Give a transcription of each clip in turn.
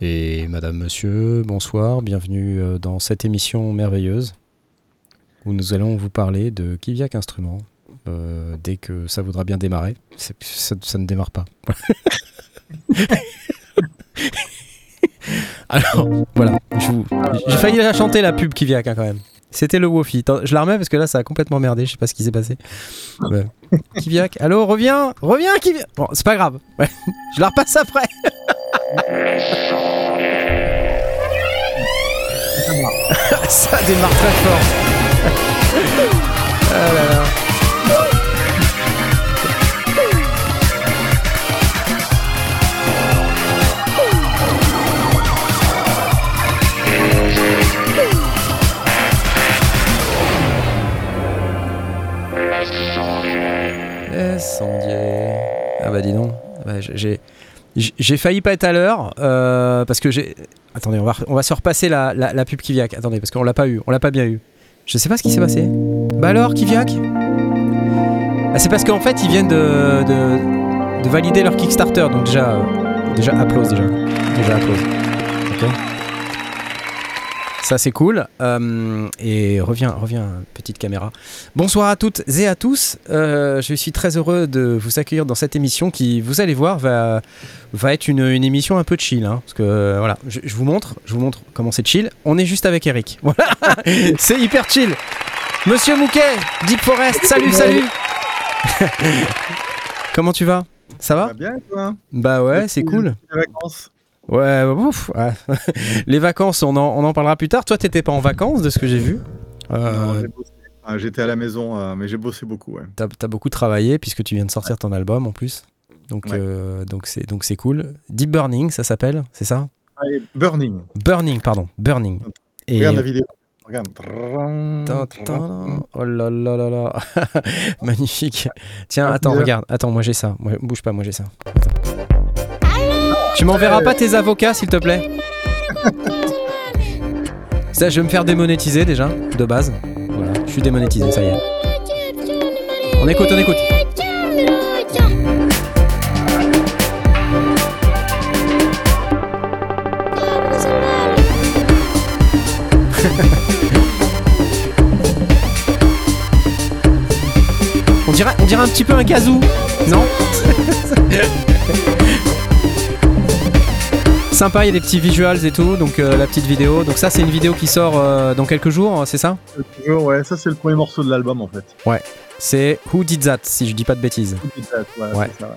Et madame, monsieur, bonsoir, bienvenue euh, dans cette émission merveilleuse où nous allons vous parler de Kiviak Instruments euh, dès que ça voudra bien démarrer. Ça, ne démarre pas. Alors, voilà. J'ai failli la chanter la pub Kiviak hein, quand même. C'était le Wofi. Je la remets parce que là ça a complètement merdé, je sais pas ce qui s'est passé. Ouais. Kiviak, allô, reviens, reviens Kiviak. Bon, c'est pas grave. Ouais. Je la repasse après. Ça démarre très fort. Ah là là. Incendié. Ah bah dis donc. Bah, j'ai- j'ai failli pas être à l'heure euh, parce que j'ai. Attendez, on va, on va se repasser la, la, la pub Kiviak. Attendez, parce qu'on l'a pas eu, on l'a pas bien eu. Je sais pas ce qui s'est passé. Bah alors, Kiviak Ah, C'est parce qu'en fait, ils viennent de, de, de valider leur Kickstarter, donc déjà, euh, déjà applause déjà, déjà applause. Ok? Ça c'est cool. Euh, et reviens, reviens, petite caméra. Bonsoir à toutes et à tous. Euh, je suis très heureux de vous accueillir dans cette émission qui, vous allez voir, va, va être une, une émission un peu chill. hein, parce que euh, voilà, je, je vous montre, je vous montre comment c'est chill. On est juste avec Eric. Voilà, c'est hyper chill. Monsieur Mouquet, Deep Forest, salut, salut. comment tu vas? Ça va? Va bien, toi? Bah ouais, c'est cool. Les vacances. Ouais, ouf. ouais. Les vacances, on en, on en parlera plus tard. Toi, t'étais pas en vacances, de ce que j'ai vu? Euh. Ah, J'étais à la maison, euh, mais j'ai bossé beaucoup. Ouais. T'as as beaucoup travaillé puisque tu viens de sortir ton album en plus. Donc Ouais. euh, donc c'est donc c'est cool. Deep Burning, ça s'appelle, c'est ça? Allez, Burning. Burning, pardon, Burning. Et Regarde la vidéo. Regarde. Oh là là là là, magnifique. Tiens, attends, regarde, attends, moi j'ai ça. Moi, bouge pas, moi j'ai ça. Attends. Tu m'enverras pas tes avocats, s'il te plaît Ça, je vais me faire démonétiser déjà, de base. Voilà, je suis démonétisé, ça y est. On écoute, on écoute. On dirait, on un petit peu un gazou, non? Sympa, il y a des petits visuals et tout, donc euh, la petite vidéo. Donc ça, c'est une vidéo qui sort euh, dans quelques jours, c'est ça? Euh, toujours, ouais, ça c'est le premier morceau de l'album en fait. C'est Who Did That, si je dis pas de bêtises. Voilà, Ouais. c'est ça, ouais.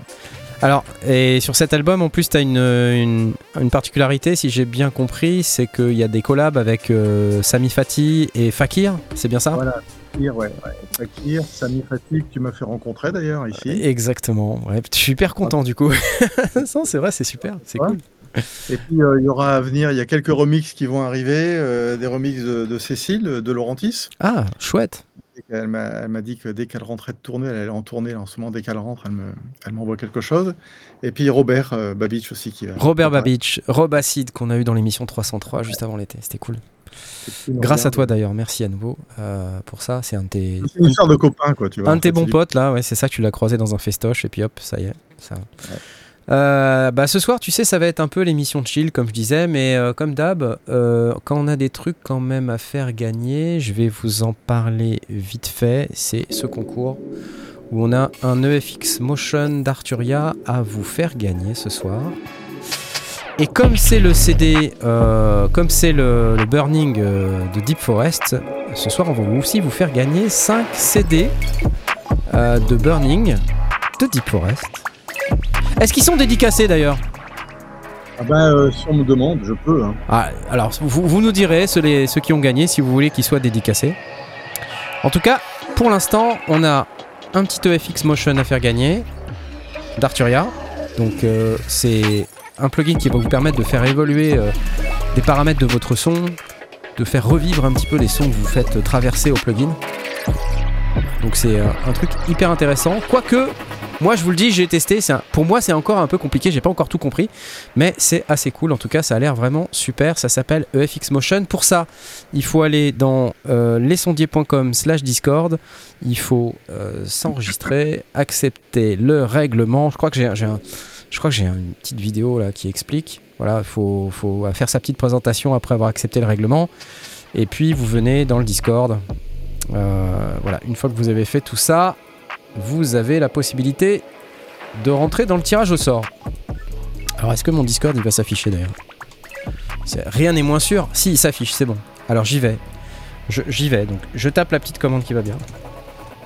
Alors, et sur cet album, en plus, tu as une, une, une particularité, si j'ai bien compris, c'est qu'il y a des collabs avec euh, Sami Fati et Fakir, c'est bien ça? Voilà, Fakir, ouais, ouais. Fakir, Sami Fatih, que tu m'as fait rencontrer d'ailleurs ici. Exactement, ouais, je suis hyper content du coup. Non, c'est vrai, c'est super, c'est Ouais. cool. Et puis euh, il y aura à venir, il y a quelques remixes qui vont arriver, euh, des remixes de, de Cécile, de Laurentis. Ah, chouette. Et Elle m'a elle m'a dit que dès qu'elle rentrait de tournée, elle est en tournée là, en ce moment, dès qu'elle rentre, elle me- elle m'envoie quelque chose. Et puis Robert euh, Babich aussi qui va. Robert Babich, Rob Acid qu'on a eu dans l'émission 303 juste avant l'été, c'était cool. Grâce à toi d'ailleurs, merci à nouveau euh, pour ça. C'est un de tes, C'est une histoire de copains, quoi, tu vois. un de tes bons potes là, ouais, c'est ça, tu l'as croisé dans un festoche et puis hop, ça y est. Ça. Euh, bah, ce soir, tu sais, ça va être un peu l'émission chill, comme je disais, mais euh, comme d'hab, euh, quand on a des trucs quand même à faire gagner, je vais vous en parler vite fait. C'est ce concours où on a un EFX Motion d'Arturia à vous faire gagner ce soir. Et comme c'est le CD, comme c'est le, le Burning de Deep Forest, ce soir on va aussi vous faire gagner 5 CD de Burning de Deep Forest. Est-ce qu'ils sont dédicacés d'ailleurs Ah bah, euh, si on me demande, je peux. Hein. Ah, Alors vous, vous nous direz, ceux, les- ceux qui ont gagné, si vous voulez qu'ils soient dédicacés. En tout cas, pour l'instant, on a un petit EFX Motion à faire gagner d'Arturia. Donc euh, c'est un plugin qui va vous permettre de faire évoluer euh, des paramètres de votre son, de faire revivre un petit peu les sons que vous faites traverser au plugin. Donc c'est un truc hyper intéressant. Quoique, moi je vous le dis, j'ai testé. pour moi c'est encore un peu compliqué, j'ai pas encore tout compris. Mais c'est assez cool. En tout cas, ça a l'air vraiment super. Ça s'appelle EFX Motion. Pour ça, il faut aller dans euh, lesondiers.com slash Discord. Il faut euh, s'enregistrer, accepter le règlement. Je crois que j'ai une petite vidéo là qui explique. Voilà, il faut, faut faire sa petite présentation après avoir accepté le règlement. Et puis vous venez dans le Discord. Euh, voilà, une fois que vous avez fait tout ça, vous avez la possibilité de rentrer dans le tirage au sort. Alors est-ce que mon Discord il va s'afficher d'ailleurs? Rien n'est moins sûr. Si, il s'affiche, c'est bon. Alors j'y vais. J'y vais. Donc je tape la petite commande qui va bien.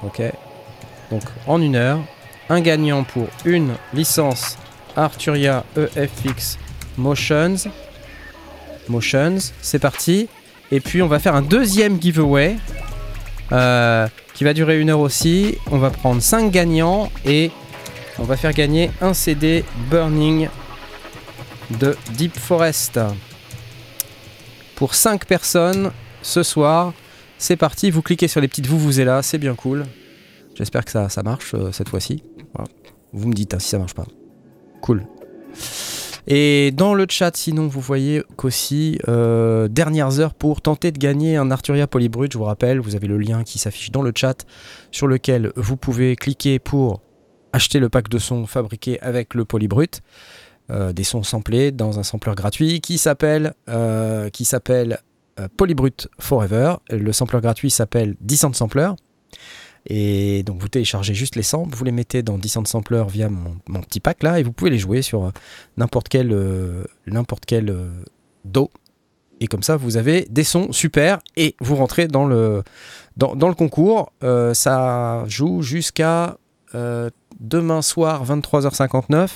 Ok. Donc en une heure, un gagnant pour une licence Arturia EFX Motions. Motions, c'est parti. Et puis on va faire un deuxième giveaway euh, qui va durer une heure aussi. On va prendre 5 gagnants et on va faire gagner un CD Burning de Deep Forest pour 5 personnes ce soir. C'est parti, vous cliquez sur les petites vous vous êtes là, c'est bien cool. J'espère que ça, marche euh, cette fois-ci. Vous me dites hein, si ça marche pas. Cool. Et dans le chat, sinon, vous voyez qu'aussi, euh, dernières heures pour tenter de gagner un Arturia Polybrut. Je vous rappelle, vous avez le lien qui s'affiche dans le chat sur lequel vous pouvez cliquer pour acheter le pack de sons fabriqué avec le Polybrut. Euh, des sons samplés dans un sampler gratuit qui s'appelle euh, Polybrut Forever. Le sampler gratuit s'appelle Descent Sampler. Et donc vous téléchargez juste les samples, vous les mettez dans Descent Sampler via mon, petit pack là, et vous pouvez les jouer sur euh, n'importe quel, euh, n'importe quel euh, dos. Et comme ça, vous avez des sons super et vous rentrez dans le, dans, le concours. Euh, ça joue jusqu'à demain soir 23h59.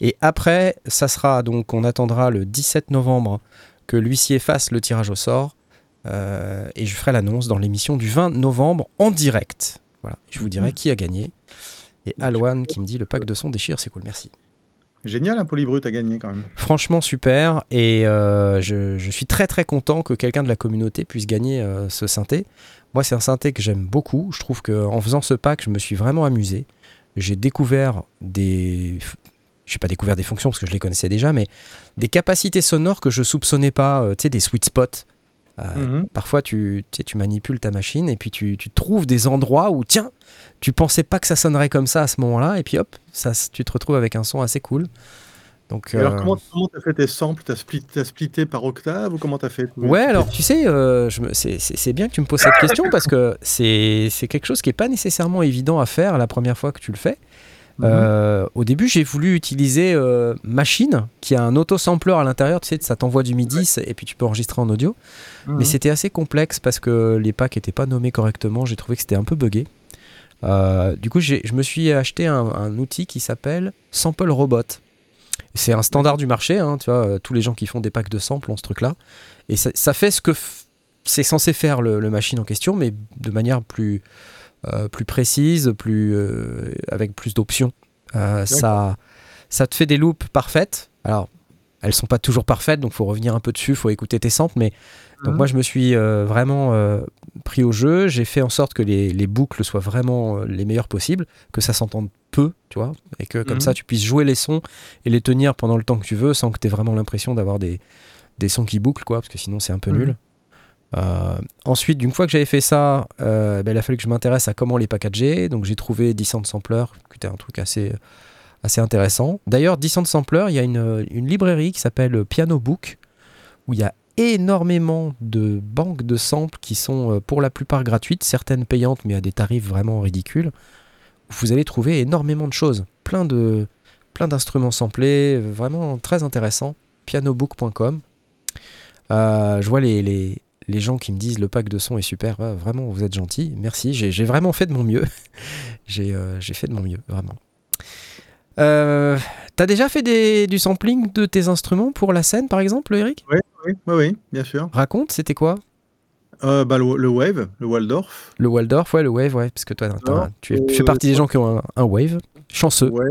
Et après, ça sera donc, on attendra le 17 novembre que l'huissier fasse le tirage au sort. Euh, et je ferai l'annonce dans l'émission du 20 novembre en direct. Voilà, je vous dirai qui a gagné. Et Alwan qui me dit le pack de son déchire, c'est cool, merci. Génial, un polybrut à gagner quand même. Franchement super et euh, je, je suis très très content que quelqu'un de la communauté puisse gagner euh, ce synthé. Moi c'est un synthé que j'aime beaucoup. Je trouve qu'en faisant ce pack je me suis vraiment amusé. J'ai découvert des... Je n'ai pas découvert des fonctions parce que je les connaissais déjà, mais des capacités sonores que je soupçonnais pas, tu sais, des sweet spots. Euh, Mhm. Parfois, tu, tu, tu manipules ta machine et puis tu, tu trouves des endroits où, tiens, tu pensais pas que ça sonnerait comme ça à ce moment-là, et puis hop, ça, tu te retrouves avec un son assez cool. Donc, Alors, euh, comment comment t'as fait tes samples? T'as split, t'as splitté par octave ou comment t'as fait? Ouais, alors tu sais, euh, c'est bien que tu me poses cette question parce que c'est quelque chose qui n'est pas nécessairement évident à faire la première fois que tu le fais. Mhm. Euh, au début, j'ai voulu utiliser euh, Machine, qui a un auto-sampler à l'intérieur, tu sais, ça t'envoie du MIDI et puis tu peux enregistrer en audio. Mhm. Mais c'était assez complexe parce que les packs n'étaient pas nommés correctement, j'ai trouvé que c'était un peu buggé. Euh, du coup, je me suis acheté un, un outil qui s'appelle Sample Robot. C'est un standard du marché, hein, tu vois, tous les gens qui font des packs de samples ont ce truc-là. Et ça, ça fait ce que c'est censé faire le, le machine en question, mais de manière plus, plus précise, plus, euh, avec plus d'options. Euh, ça, ça te fait des loops parfaites. Alors, elles sont pas toujours parfaites, donc faut revenir un peu dessus, faut écouter tes samples, mais donc Mhm. moi je me suis euh, vraiment euh, pris au jeu, j'ai fait en sorte que les, les boucles soient vraiment euh, les meilleures possibles, que ça s'entende peu, tu vois, et que comme Mhm. ça tu puisses jouer les sons et les tenir pendant le temps que tu veux sans que tu aies vraiment l'impression d'avoir des, des sons qui bouclent, quoi, parce que sinon c'est un peu Mhm. nul. Euh, ensuite, d'une fois que j'avais fait ça, euh, ben, il a fallu que je m'intéresse à comment les packager. Donc j'ai trouvé Descent Sampler, qui était un truc assez, assez intéressant. D'ailleurs, Descent Sampler, il y a une, une librairie qui s'appelle Piano Book, où il y a énormément de banques de samples qui sont euh, pour la plupart gratuites, certaines payantes, mais à des tarifs vraiment ridicules. Vous allez trouver énormément de choses, plein de plein d'instruments samplés, vraiment très intéressant. Pianobook.com. Euh, je vois les, les, les gens qui me disent le pack de son est super, vraiment vous êtes gentils, merci, j'ai vraiment fait de mon mieux. j'ai euh, j'ai fait de mon mieux, vraiment. Euh, T'as déjà fait des- du sampling de tes instruments pour la scène par exemple, Eric? Oui, oui, oui, bien sûr. Raconte, c'était quoi? Euh, bah, le, le Wave, le Waldorf. Le Waldorf, ouais, le Wave, ouais, parce que toi, tu, es- fais partie des gens qui ont un, un Wave, chanceux. Ouais.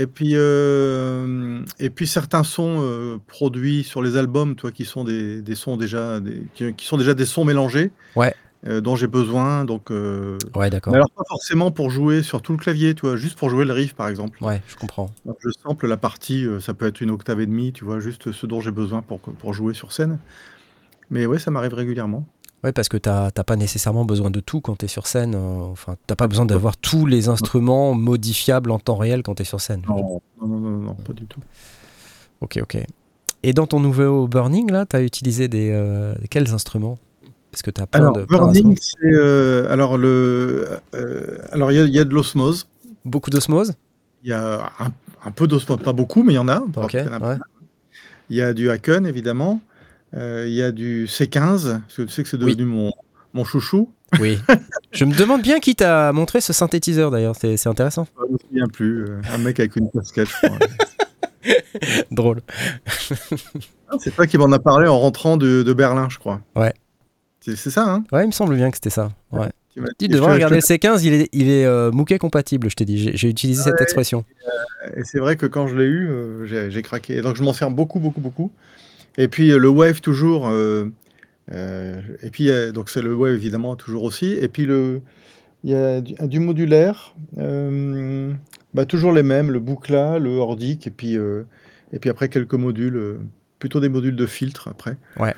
Et puis, euh, et puis certains sons euh, produits sur les albums, toi, qui sont des, des sons déjà, des, qui, qui sont déjà des sons mélangés, Ouais. euh, dont j'ai besoin. Donc, Ouais, d'accord. alors pas forcément pour jouer sur tout le clavier, tu vois, juste pour jouer le riff, par exemple. Ouais, je comprends. Donc, je sample la partie, ça peut être une octave et demie, tu vois, juste ce dont j'ai besoin pour, pour jouer sur scène. Mais ouais, ça m'arrive régulièrement. Ouais, parce que t'as t'as pas nécessairement besoin de tout quand t'es sur scène. euh, Enfin, t'as pas besoin d'avoir tous les instruments modifiables en temps réel quand t'es sur scène. Non, non, non, non, non, pas du tout. Ok, ok. Et dans ton nouveau Burning, là, tu as utilisé des, euh, quels instruments? Parce que tu as plein Alors, de. Burning, c'est. euh, alors, le, euh, alors, il y, y a de l'osmose. Beaucoup d'osmose? Il y a un, un peu d'osmose, pas beaucoup, mais il y en a. Ouais. Il y a du Haken, évidemment. Euh, il y a du C15, parce que tu sais que c'est Oui. devenu mon, mon chouchou. Oui. Je me demande bien qui t'a montré ce synthétiseur d'ailleurs, c'est c'est intéressant. Je me souviens plus. euh, un mec avec une casquette, je crois. Drôle. Ah, c'est toi qui m'en as parlé en rentrant de, de Berlin, je crois. Ouais. C'est ça, hein? Ouais, il me semble bien que c'était ça. Ouais. Tu m'as dit- Tu devrais regarder le je te- C15, il est, il est euh, Mooket compatible, je t'ai dit. J'ai utilisé cette expression. Et c'est vrai que quand je l'ai eu, euh, j'ai j'ai craqué. Et donc je m'en sers beaucoup, beaucoup, beaucoup. Et puis euh, le Wave toujours. euh, euh, et puis donc c'est le Wave évidemment toujours aussi. Et puis le, il y a du, du modulaire. bah, toujours les mêmes, le Boucla, le Hordic, et puis et puis après quelques modules, plutôt des modules de filtre après. Ouais.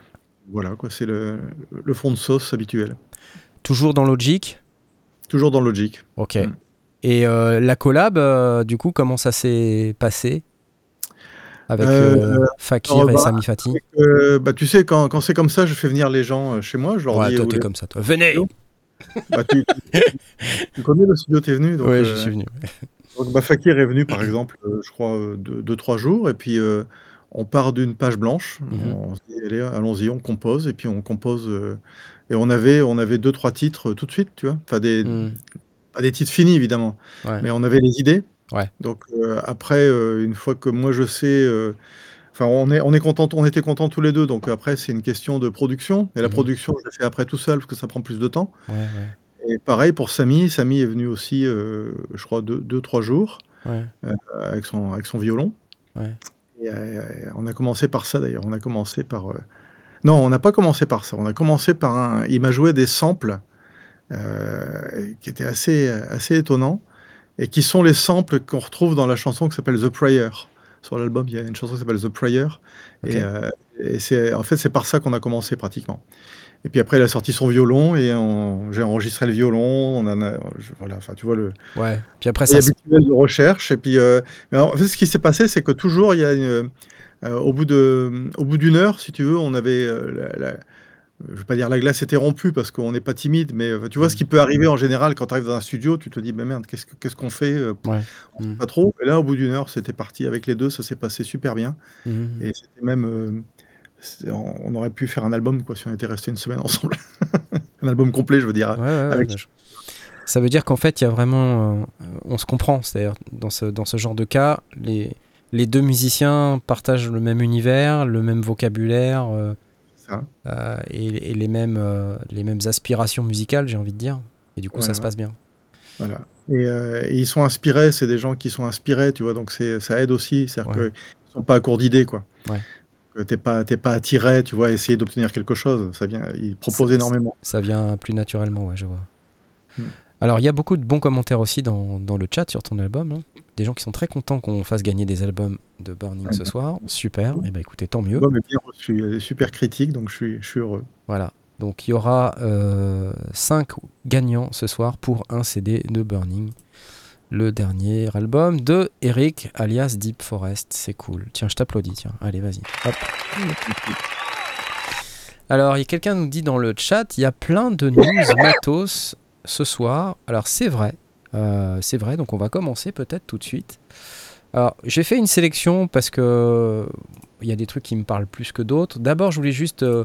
Voilà quoi, c'est le, le fond de sauce habituel. Toujours dans Logic? Toujours dans Logic. Ok. Mm. Et euh, la collab, euh, du coup, comment ça s'est passé? Avec Euh, euh, Fakir alors, et bah, Sami Fati Euh, bah, tu sais, quand, quand c'est comme ça, je fais venir les gens euh, chez moi. Je leur Ouais, dis. toi, t'es comme ça, toi. Venez Bah, tu, tu connais le studio, t'es venu. Euh, je suis venu. donc, bah, Fakir est venu, par exemple, euh, je crois, euh, deux, deux, trois jours. Et puis, euh, on part d'une page blanche. Mhm. On se dit, allez, allons-y, on compose. Et puis, on compose. euh, et on avait, on avait deux, trois titres euh, tout de suite, tu vois. Enfin, des, Hmm. pas des titres finis, évidemment. Ouais. Mais on avait les idées. Ouais. Donc, euh, après, euh, une fois que moi, je sais. euh, Enfin, on est, on est content, on était contents tous les deux. Donc après, c'est une question de production. Et la Mhm. production, je l'ai fait après tout seul parce que ça prend plus de temps. Ouais, ouais. Et pareil pour Samy. Samy est venu aussi, je crois, deux, deux, trois jours avec, son, avec son violon. Et, on a commencé par ça d'ailleurs. On a commencé par. Non, on n'a pas commencé par ça. On a commencé par un. Il m'a joué des samples euh, qui étaient assez, assez étonnants et qui sont les samples qu'on retrouve dans la chanson qui s'appelle The Prayer. Sur l'album, il y a une chanson qui s'appelle The Prayer. Et, euh, et c'est en fait c'est par ça qu'on a commencé pratiquement. Et puis après, il a sorti son violon et on- j'ai enregistré le violon. On en a, je- voilà, enfin tu vois le, Ouais. Puis après, ça. habituel de recherche. Et puis, euh, mais en fait, ce qui s'est passé, c'est que toujours, il y a une, euh, au bout de, au bout d'une heure, si tu veux, on avait, la, la- je vais pas dire la glace était rompue parce qu'on n'est pas timide, mais euh, tu vois ce qui peut arriver en général quand tu arrives dans un studio, tu te dis, mais merde, qu'est-ce que- qu'est-ce qu'on fait euh, Ouais. on sait Mm. Pas trop. Et là, au bout d'une heure, c'était parti avec les deux, ça s'est passé super bien. Mhm. Et c'était même, euh, on aurait pu faire un album quoi si on était resté une semaine ensemble. un album complet, je veux dire. Ouais, ouais, ouais, avec- je- Ça veut dire qu'en fait, il y a vraiment. euh, on se comprend. C'est-à-dire, dans ce, dans ce genre de cas, les, les deux musiciens partagent le même univers, le même vocabulaire euh, Ça. euh, et, et les, mêmes, euh, les mêmes aspirations musicales, j'ai envie de dire. Et du coup, ça se passe bien. Voilà. Et, euh, et ils sont inspirés, c'est des gens qui sont inspirés, tu vois, donc ça aide aussi. C'est-à-dire Ouais. qu'ils ne sont pas à court d'idées, quoi. Ouais. T'es pas, pas attiré, tu vois, à essayer d'obtenir quelque chose. Ça vient, ils proposent énormément. Ça vient plus naturellement, ouais, je vois. Mm. Alors, il y a beaucoup de bons commentaires aussi dans, dans le chat sur ton album. hein. Des gens qui sont très contents qu'on fasse gagner des albums de Burning Ouais. ce soir. Super. Et ben écoutez, tant mieux. L'album est bien a des super critiques, donc je suis, je suis heureux. Voilà. Donc il y aura 5 gagnants ce soir pour un CD de Burning. Le dernier album de Eric alias Deep Forest. C'est cool. Tiens, je t'applaudis. Tiens, allez, vas-y. Hop. Alors, il y a quelqu'un qui nous dit dans le chat, il y a plein de news matos ce soir. Alors, c'est vrai. Euh, c'est vrai, donc on va commencer peut-être tout de suite. Alors, j'ai fait une sélection parce que il y a des trucs qui me parlent plus que d'autres. D'abord, je voulais juste euh,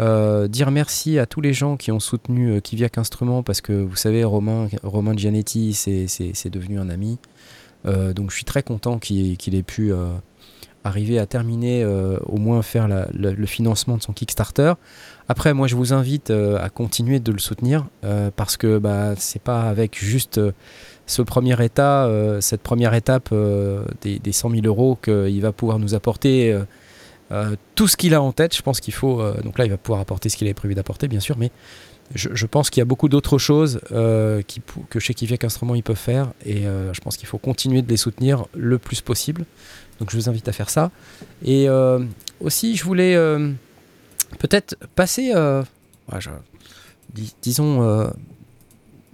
euh, dire merci à tous les gens qui ont soutenu euh, Kiviak Instruments parce que vous savez, Romain, Romain Gianetti, c'est- devenu un ami. Euh, donc, je suis très content qu'il qu'il ait pu euh, arriver à terminer, euh, au moins faire le- financement de son Kickstarter. Après, moi, je vous invite euh, à continuer de le soutenir euh, parce que bah, c'est pas avec juste ce premier état, cette première étape des, des 100 000 euros qu'il va pouvoir nous apporter tout ce qu'il a en tête. Je pense qu'il faut. donc là, il va pouvoir apporter ce qu'il avait prévu d'apporter, bien sûr, mais je, pense qu'il y a beaucoup d'autres choses que chez Kiviak Instruments ils peuvent faire et je pense qu'il faut continuer de les soutenir le plus possible. Donc je vous invite à faire ça. Et euh, aussi, je voulais euh, peut-être passer. euh, dis- disons.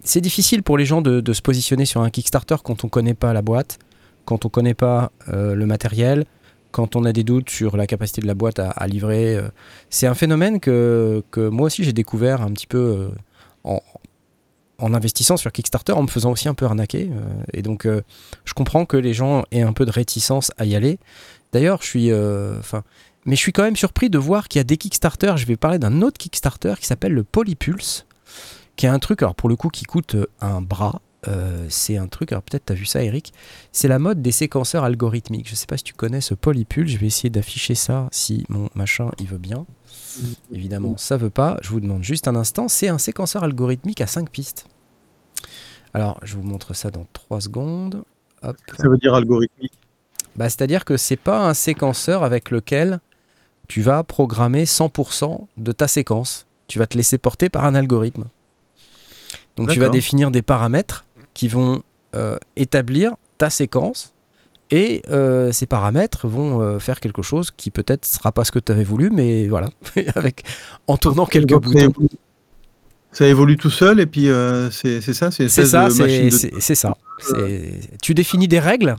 c'est difficile pour les gens de, se positionner sur un Kickstarter quand on connaît pas la boîte, quand on connaît pas le matériel, quand on a des doutes sur la capacité de la boîte à, livrer. C'est un phénomène que, que moi aussi j'ai découvert un petit peu en, en, investissant sur Kickstarter, en me faisant aussi un peu arnaquer. Euh, et donc je comprends que les gens aient un peu de réticence à y aller. D'ailleurs, je suis... Enfin, mais je suis quand même surpris de voir qu'il y a des Kickstarter. Je vais parler d'un autre Kickstarter qui s'appelle le Polypulse, qui est un truc, alors pour le coup, qui coûte un bras. Euh, c'est un truc, alors peut-être tu as vu ça Eric, c'est la mode des séquenceurs algorithmiques. Je sais pas si tu connais ce polypule, je vais essayer d'afficher ça si mon machin il veut bien. Évidemment, ça veut pas, je vous demande juste un instant, c'est un séquenceur algorithmique à 5 pistes. Alors, je vous montre ça dans 3 secondes. Ça veut dire algorithmique bah, C'est-à-dire que c'est pas un séquenceur avec lequel tu vas programmer 100% de ta séquence. Tu vas te laisser porter par un algorithme. Donc tu vas définir des paramètres qui vont euh, établir ta séquence et euh, ces paramètres vont euh, faire quelque chose qui peut-être sera pas ce que tu avais voulu, mais voilà, avec en tournant quelques boutons. Ça évolue tout seul et puis c'est ça, c'est ça, c'est ça. Tu définis des règles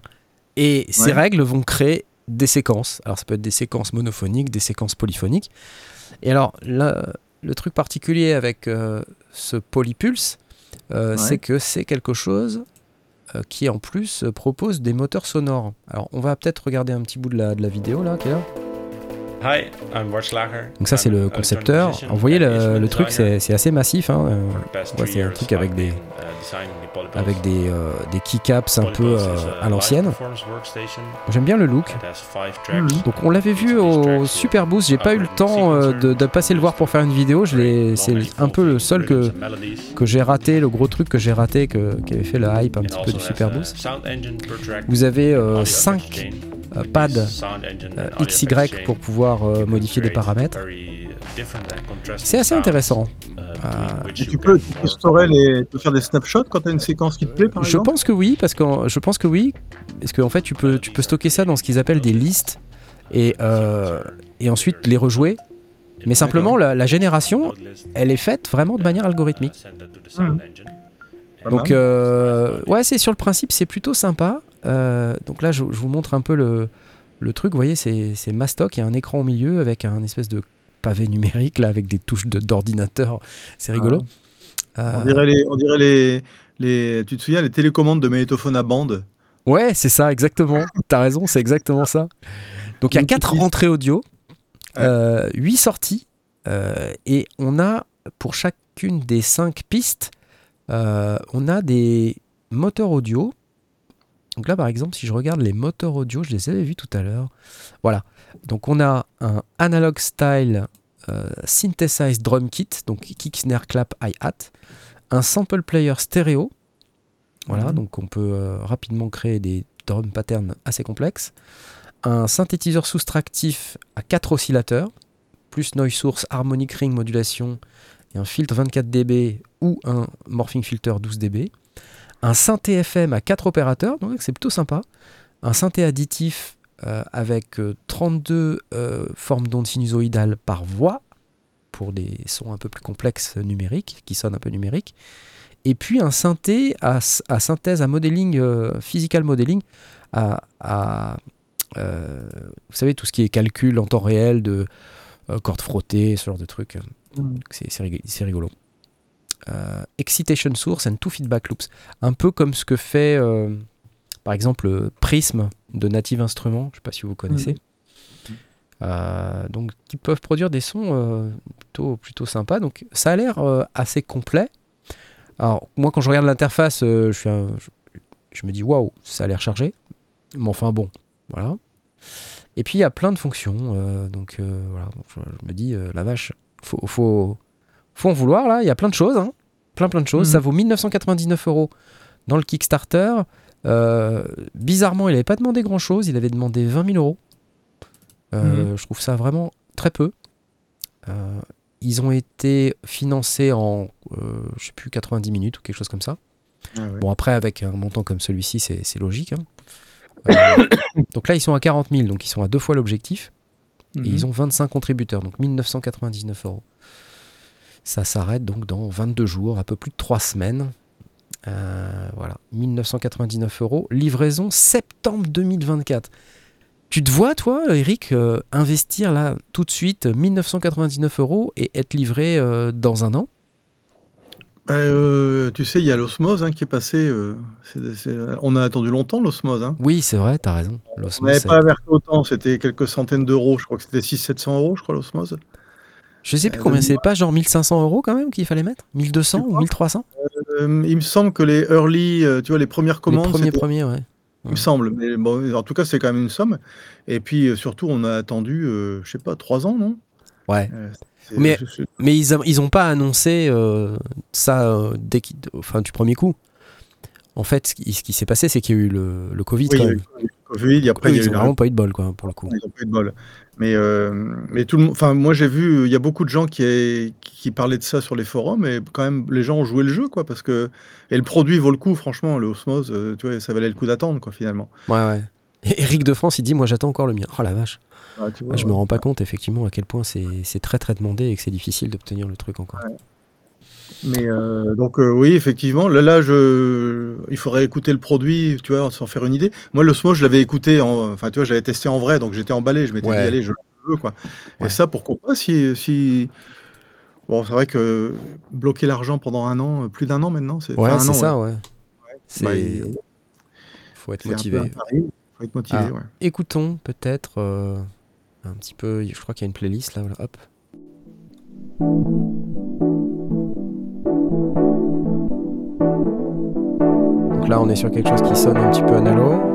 et ces règles vont créer des séquences. Alors ça peut être des séquences monophoniques, des séquences polyphoniques. Et alors là, le truc particulier avec ce polypulse, euh, c'est que c'est quelque chose euh, qui en plus propose des moteurs sonores. Alors on va peut-être regarder un petit bout de la, de la vidéo là qui est là. Donc ça c'est le concepteur. vous voyez le, truc c'est assez massif. Hein. c'est un truc avec des, avec des, euh, des keycaps un peu euh, à l'ancienne. J'aime bien le look. Donc on l'avait vu au Super Boost, j'ai pas eu le temps euh, de, passer le voir pour faire une vidéo. C'est un peu le seul que, que j'ai raté, le gros truc que j'ai raté, qui avait fait le hype un petit peu du Super Boost. Vous avez 5 pads XY pour pouvoir modifier des paramètres. C'est assez intéressant. Euh, tu, peux, tu les, faire des snapshots quand tu as une séquence qui te plaît, par je pense que oui, parce que je pense que oui, parce qu'en fait tu peux, tu peux stocker ça dans ce qu'ils appellent des listes et, euh, et ensuite les rejouer. Mais simplement, la, génération, elle est faite vraiment de manière algorithmique. Hmm. Donc, euh, ouais, c'est sur le principe, c'est plutôt sympa. donc là, je, je, vous montre un peu le, le truc. Vous voyez, c'est Mastoc, il y a un écran au milieu avec un espèce de pavé numérique là avec des touches d'ordinateur. C'est rigolo. On dirait, les, on dirait les, les, tu te souviens, les télécommandes de magnétophone à bande? Ouais, c'est ça, exactement. T'as raison, c'est exactement ça. Donc il y a quatre entrées audio, euh, huit sorties, euh, et on a pour chacune des cinq pistes, euh, on a des moteurs audio. Donc là, par exemple, si je regarde les moteurs audio, je les avais vus tout à l'heure. Voilà. Donc on a un analog style euh, synthesized drum kit, donc kick, snare, clap, hi-hat, un sample player stéréo, voilà, mhm. donc on peut euh, rapidement créer des drum patterns assez complexes, un synthétiseur soustractif à 4 oscillateurs, plus noise source, harmonic ring modulation un filtre 24 dB ou un morphing filter 12 dB, un synthé FM à 4 opérateurs, donc c'est plutôt sympa, un synthé additif euh, avec 32 euh, euh, formes d'ondes sinusoïdales par voix, pour des sons un peu plus complexes numériques, qui sonnent un peu numériques, et puis un synthé à, synthèse, à modeling, physical modeling, à, vous savez, tout ce qui est calcul en temps réel de cordes frottées, ce genre de trucs. C'est rigolo. excitation source and two feedback loops. Un peu comme ce que fait par exemple Prism de Native Instruments, je ne sais pas si vous connaissez. Mm. Euh, donc qui peuvent produire des sons euh, plutôt, plutôt sympas. Donc ça a l'air euh, assez complet. Alors moi quand je regarde l'interface, je, me dis waouh, ça a l'air chargé. Mais enfin bon, voilà. Et puis il y a plein de fonctions. donc voilà, je, me dis la vache, faut, faut, faut en vouloir là. Il y a plein de choses, hein. plein plein de choses. Mm. Ça vaut 1999 euros dans le Kickstarter. Euh, bizarrement, il n'avait pas demandé grand-chose, il avait demandé 20 000 euros. Euh, mhm. Je trouve ça vraiment très peu. Euh, ils ont été financés en, je sais plus, 90 minutes ou quelque chose comme ça. Ah bon, après, avec un montant comme celui-ci, c'est logique. Hein. donc là, ils sont à 40 000, donc ils sont à deux fois l'objectif. Et ils mhm. ont 25 contributeurs, donc 1999 euros. Ça s'arrête donc dans 22 jours, un peu plus de 3 semaines. Euh, voilà, 1999 euros. Livraison septembre 2024. Tu te vois, toi, Eric, euh, investir là tout de suite 1999 euros et être livré euh, dans un an? Euh, tu sais, il y a l'osmose hein, qui est passé. euh, c'est- c'est- on a attendu longtemps l'osmose. Hein. Oui, c'est vrai, t'as raison. On L'osmose, n'avait pas averti autant, c'était quelques centaines d'euros. Je crois que c'était 600-700 euros, je crois, l'osmose. Je sais plus Euh, combien c'est, pas genre 1500 euros quand même qu'il fallait mettre? 1200 Tu ou crois 1300 Euh, il me semble que les early, euh, tu vois, les premières Les commandes, premiers c'était- premiers, ouais. il me semble. Mais bon, en tout cas, c'est quand même une somme. Et puis euh, surtout, on a attendu, euh, je sais pas, trois ans, non? Ouais. Euh, Mais- Mais ils, a- ils ont pas annoncé euh, ça euh, dès enfin, du premier coup. En fait, ce qui, s'est passé, c'est qu'il y a eu le, le Covid Oui, quand il y a eu le Covid, et après, Eux, il y a ils eu ont la vraiment pas eu de bol, quoi, pour le coup. Ils ont pas eu de bol. Mais, euh, mais tout le monde, enfin, moi j'ai vu, il y a beaucoup de gens qui, qui parlaient de ça sur les forums, et quand même, les gens ont joué le jeu, quoi, parce que et le produit vaut le coup, franchement, le Osmose, tu vois, ça valait le coup d'attendre, quoi, finalement. Ouais, ouais. Et Eric de France, il dit Moi, j'attends encore le mien. Oh la vache. Vois, Ah, je me rends pas compte, effectivement, à quel point c'est très très demandé et que c'est difficile d'obtenir le truc encore. Mais euh, donc euh, oui, effectivement, là, là, je, il faudrait écouter le produit, tu vois, s'en faire une idée. Moi, le Osmose, je l'avais écouté, en, enfin, tu vois, j'avais testé en vrai, donc j'étais emballé, je m'étais Ouais. dit, allez, je le veux, quoi. Ouais. Et ça, pourquoi pas, si, si... Bon, c'est vrai que bloquer l'argent pendant un an, plus d'un an maintenant, c'est Ouais, enfin, c'est ça, ouais. C'est. Bah, il- Faut être motivé. faut être motivé, Ah. Écoutons peut-être euh, un petit peu. Je crois qu'il y a une playlist là, voilà, hop. Donc là, on est sur quelque chose qui sonne un petit peu analo.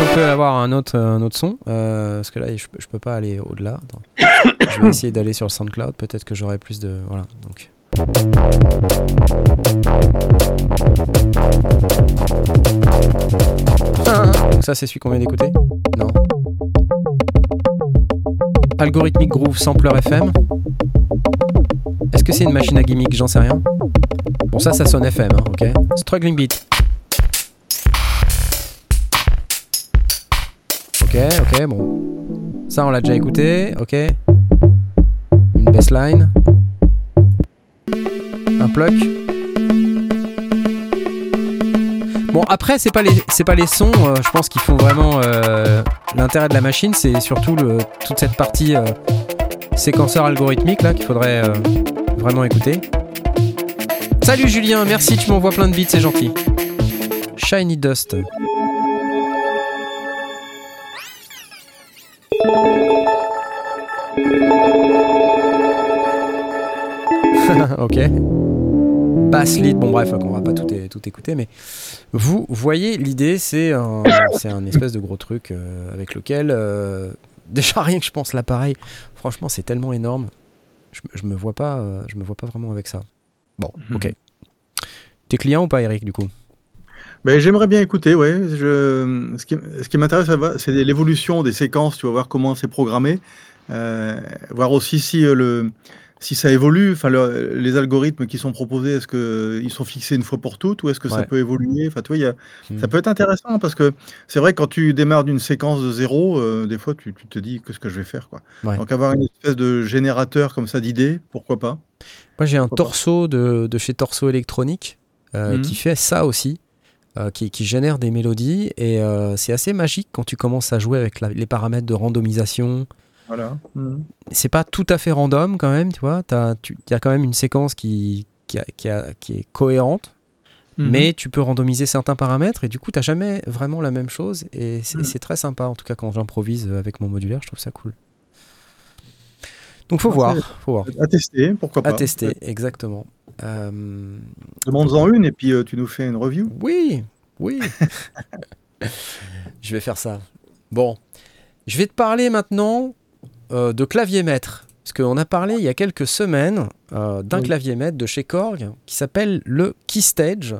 On peut avoir un autre, un autre son, euh, parce que là, je, peux- pas aller au-delà. Je vais essayer d'aller sur le SoundCloud, peut-être que j'aurai plus de. Voilà, donc. Donc ça, c'est celui qu'on vient d'écouter Non. Algorithmic Groove Sampler FM. Est-ce que c'est une machine à gimmick? J'en sais rien. Bon, ça, ça sonne FM, hein, ok Struggling Beat. Ok, ok, bon. Ça, on l'a déjà écouté, ok. Une bassline. Un pluck. Bon, après, c'est pas les, c'est pas les sons, euh, je pense, qui font vraiment euh, l'intérêt de la machine, c'est surtout le, toute cette partie euh, séquenceur algorithmique là qu'il faudrait vraiment écouter. Salut Julien, merci, tu m'envoies plein de bits, c'est gentil. Shiny Dust. Ok. Bass lead, bon bref, on va pas tout, écouter, mais vous voyez, l'idée c'est un, c'est un espèce de gros truc euh, avec lequel, euh, déjà rien que je pense l'appareil, franchement c'est tellement énorme, je, je me vois pas, euh, je me vois pas vraiment avec ça. Bon, ok. T'es client ou pas Eric du coup? Ben, j'aimerais bien écouter, ouais. Je, ce qui, ce qui m'intéresse, c'est l'évolution des séquences, tu vas voir comment c'est programmé, euh, voir aussi si euh, le si ça évolue, enfin le- les algorithmes qui sont proposés, est-ce que ils sont fixés une fois pour toutes ou est-ce que ça peut évoluer? Enfin, tu vois, y a- Hmm. ça peut être intéressant parce que c'est vrai que quand tu démarres d'une séquence de zéro, euh, des fois tu, tu te dis qu'est-ce que je vais faire quoi? Ouais. Donc avoir une espèce de générateur comme ça d'idées, pourquoi pas? Moi j'ai un Pourquoi torso de, de chez Torso Électronique euh, Mhm. qui fait ça aussi, euh, qui, qui génère des mélodies et euh, c'est assez magique quand tu commences à jouer avec la- les paramètres de randomisation. Voilà. C'est pas tout à fait random quand même, tu vois. Il y a quand même une séquence qui, qui, a- qui a- qui est cohérente, Mhm. mais tu peux randomiser certains paramètres et du coup, tu jamais vraiment la même chose. Et c'est Mhm. c'est très sympa, en tout cas, quand j'improvise avec mon modulaire, je trouve ça cool. Donc, faut voir, faut voir. à tester, pourquoi pas À tester, exactement. Euh, Demande-en une et puis euh, tu nous fais une review. Oui, oui. je vais faire ça. Bon, je vais te parler maintenant euh, de clavier maître. Parce qu'on a parlé il y a quelques semaines euh, d'un Oui. clavier maître de chez Korg qui s'appelle le Keystage.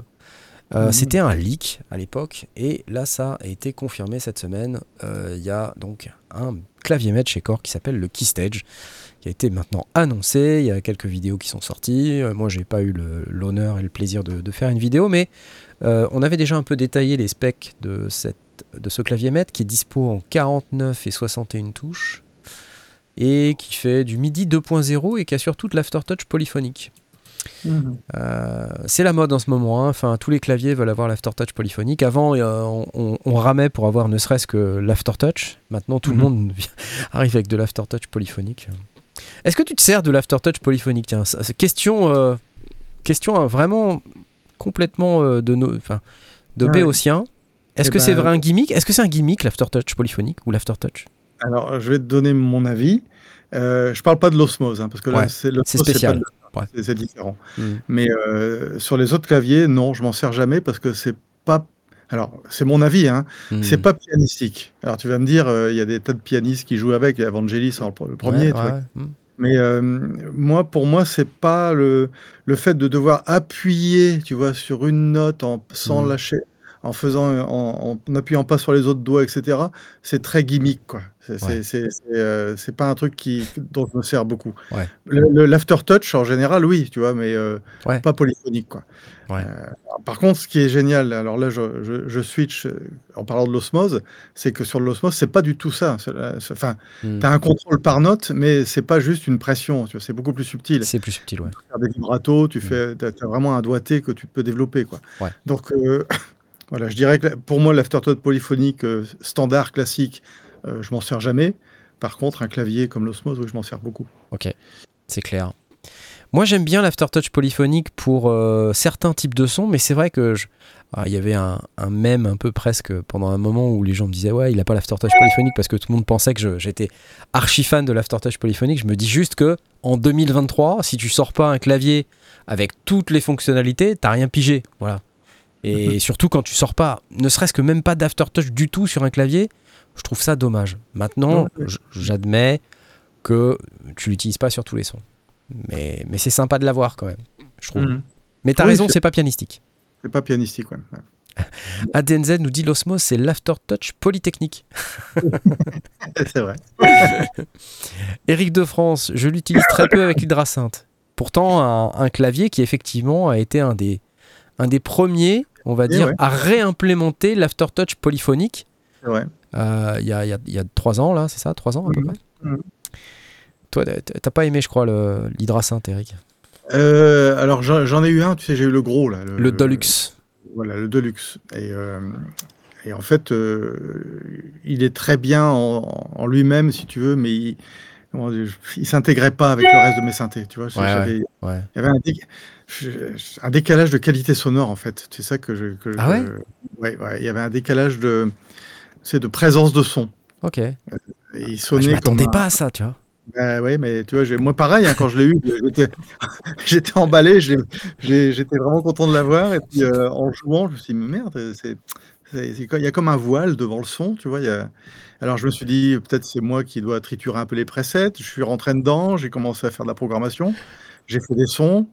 Euh, Mhm. C'était un leak à l'époque et là ça a été confirmé cette semaine. Il y a donc un clavier maître chez Core qui s'appelle le Keystage qui a été maintenant annoncé. Il y a quelques vidéos qui sont sorties. Moi j'ai pas eu l'honneur et le plaisir de, de faire une vidéo mais on avait déjà un peu détaillé les specs de, cette, de ce clavier maître qui est dispo en 49 et 61 touches et qui fait du MIDI 2.0 et qui assure toute l'aftertouch polyphonique. Mhm. Euh, c'est la mode en ce moment. hein. Enfin, tous les claviers veulent avoir l'aftertouch polyphonique. Avant, euh, on, on- on ramait pour avoir ne serait-ce que l'aftertouch. Maintenant, tout Mhm. le monde arrive avec de l'aftertouch polyphonique. Est-ce que tu te sers de l'aftertouch polyphonique? Tiens, ça- c'est question, euh, question euh, vraiment complètement de enfin, de Ouais. béotien. Est-ce Eh que c'est ben- vrai un gimmick? Est-ce que c'est un gimmick l'aftertouch polyphonique ou l'aftertouch? Alors, je vais te donner mon avis. Euh, je parle pas de l'osmose, hein, parce que là, Ouais, c'est spécial. c'est- différent. Mm. Mais euh, sur les autres claviers, non, je m'en sers jamais parce que c'est pas. Alors, c'est mon avis, hein, Hmm. c'est pas pianistique. Alors, tu vas me dire, euh, il y a des tas de pianistes qui jouent avec, Evangelis en le premier, Ouais, tu vois. ouais, hmm. Mais euh, moi, pour moi, c'est pas le, le fait de devoir appuyer, tu vois, sur une note en, sans Mhm. lâcher, en faisant, en, en appuyant pas sur les autres doigts, etc. C'est très gimmick, quoi. C'est Ouais. euh, pas un truc qui, dont je me sers beaucoup. Ouais. L'aftertouch, en général, oui, tu vois, mais euh, Ouais. pas polyphonique, quoi. Euh, par contre, ce qui est génial, alors là, je, je- je switch euh, en parlant de l'osmose, c'est que sur l'osmose, c'est pas du tout ça. C'est- Enfin, Hmm. tu as un contrôle par note, mais c'est pas juste une pression, tu vois, c'est beaucoup plus subtil. C'est plus subtil, ouais. Tu faire des vibratos, tu Mm. fais, as, vraiment un doigté que tu peux développer, quoi. Donc, euh, voilà, je dirais que pour moi, l'aftertouch polyphonique euh, standard, classique, euh, je m'en sers jamais. Par contre, un clavier comme l'osmose, oui, je m'en sers beaucoup. Ok, c'est clair. Moi, j'aime bien l'aftertouch polyphonique pour euh, certains types de sons, mais c'est vrai que je- ah, il y avait un, un mème un peu presque pendant un moment où les gens me disaient ouais, il a pas l'aftertouch polyphonique parce que tout le monde pensait que j'étais archi fan de l'aftertouch polyphonique. Je me dis juste que en 2023, si tu sors pas un clavier avec toutes les fonctionnalités, t'as rien pigé, voilà. Et surtout quand tu sors pas, ne serait-ce que même pas d'aftertouch du tout sur un clavier, je trouve ça dommage. Maintenant, j'admets que tu l'utilises pas sur tous les sons. Mais, mais c'est sympa de l'avoir quand même, je trouve. Mhm. Mais t'as Oui, raison, c'est- pas pianistique. C'est pas pianistique, ouais. ADNZ nous dit l'osmose, c'est l'aftertouch polytechnique. c'est vrai. Eric de France, je l'utilise très peu avec l'hydrasynth. Pourtant, un, un clavier qui effectivement a été un des, un des premiers, on va Et dire, ouais. à réimplémenter l'aftertouch polyphonique. Euh, Il y, a, il y a- il y a trois ans, là, c'est ça Trois ans à peu Mhm. près Mhm. Toi, t'as pas aimé, je crois, l'hydrasynth, Eric? Euh, alors, j'en ai eu un, tu sais, j'ai eu le gros, là. Le Deluxe. Voilà, le Deluxe. Et, euh, et en fait, il est très bien en, en lui-même, si tu veux, mais il, comment dire, il s'intégrait pas avec le reste de mes synthés. Tu vois, Ouais, j'avais- Ouais. il y avait un, dé- je- un décalage de qualité sonore, en fait. C'est ça que je. que Ah ouais? ouais, ouais, il y avait un décalage de, c'est de présence de son. Ok. Et il Ah, je sonnait m'attendais un- pas à ça, tu vois. bah ouais, mais tu vois, moi pareil, hein, quand je l'ai eu, j'étais, emballé, j'étais vraiment content de l'avoir. Et puis euh, en jouant, je me suis dit, merde, c'est, c'est- c'est comme- il y a comme un voile devant le son, tu vois. il y a- Alors je me suis dit, peut-être c'est moi qui dois triturer un peu les presets. Je suis rentré dedans, j'ai commencé à faire de la programmation, j'ai fait des sons.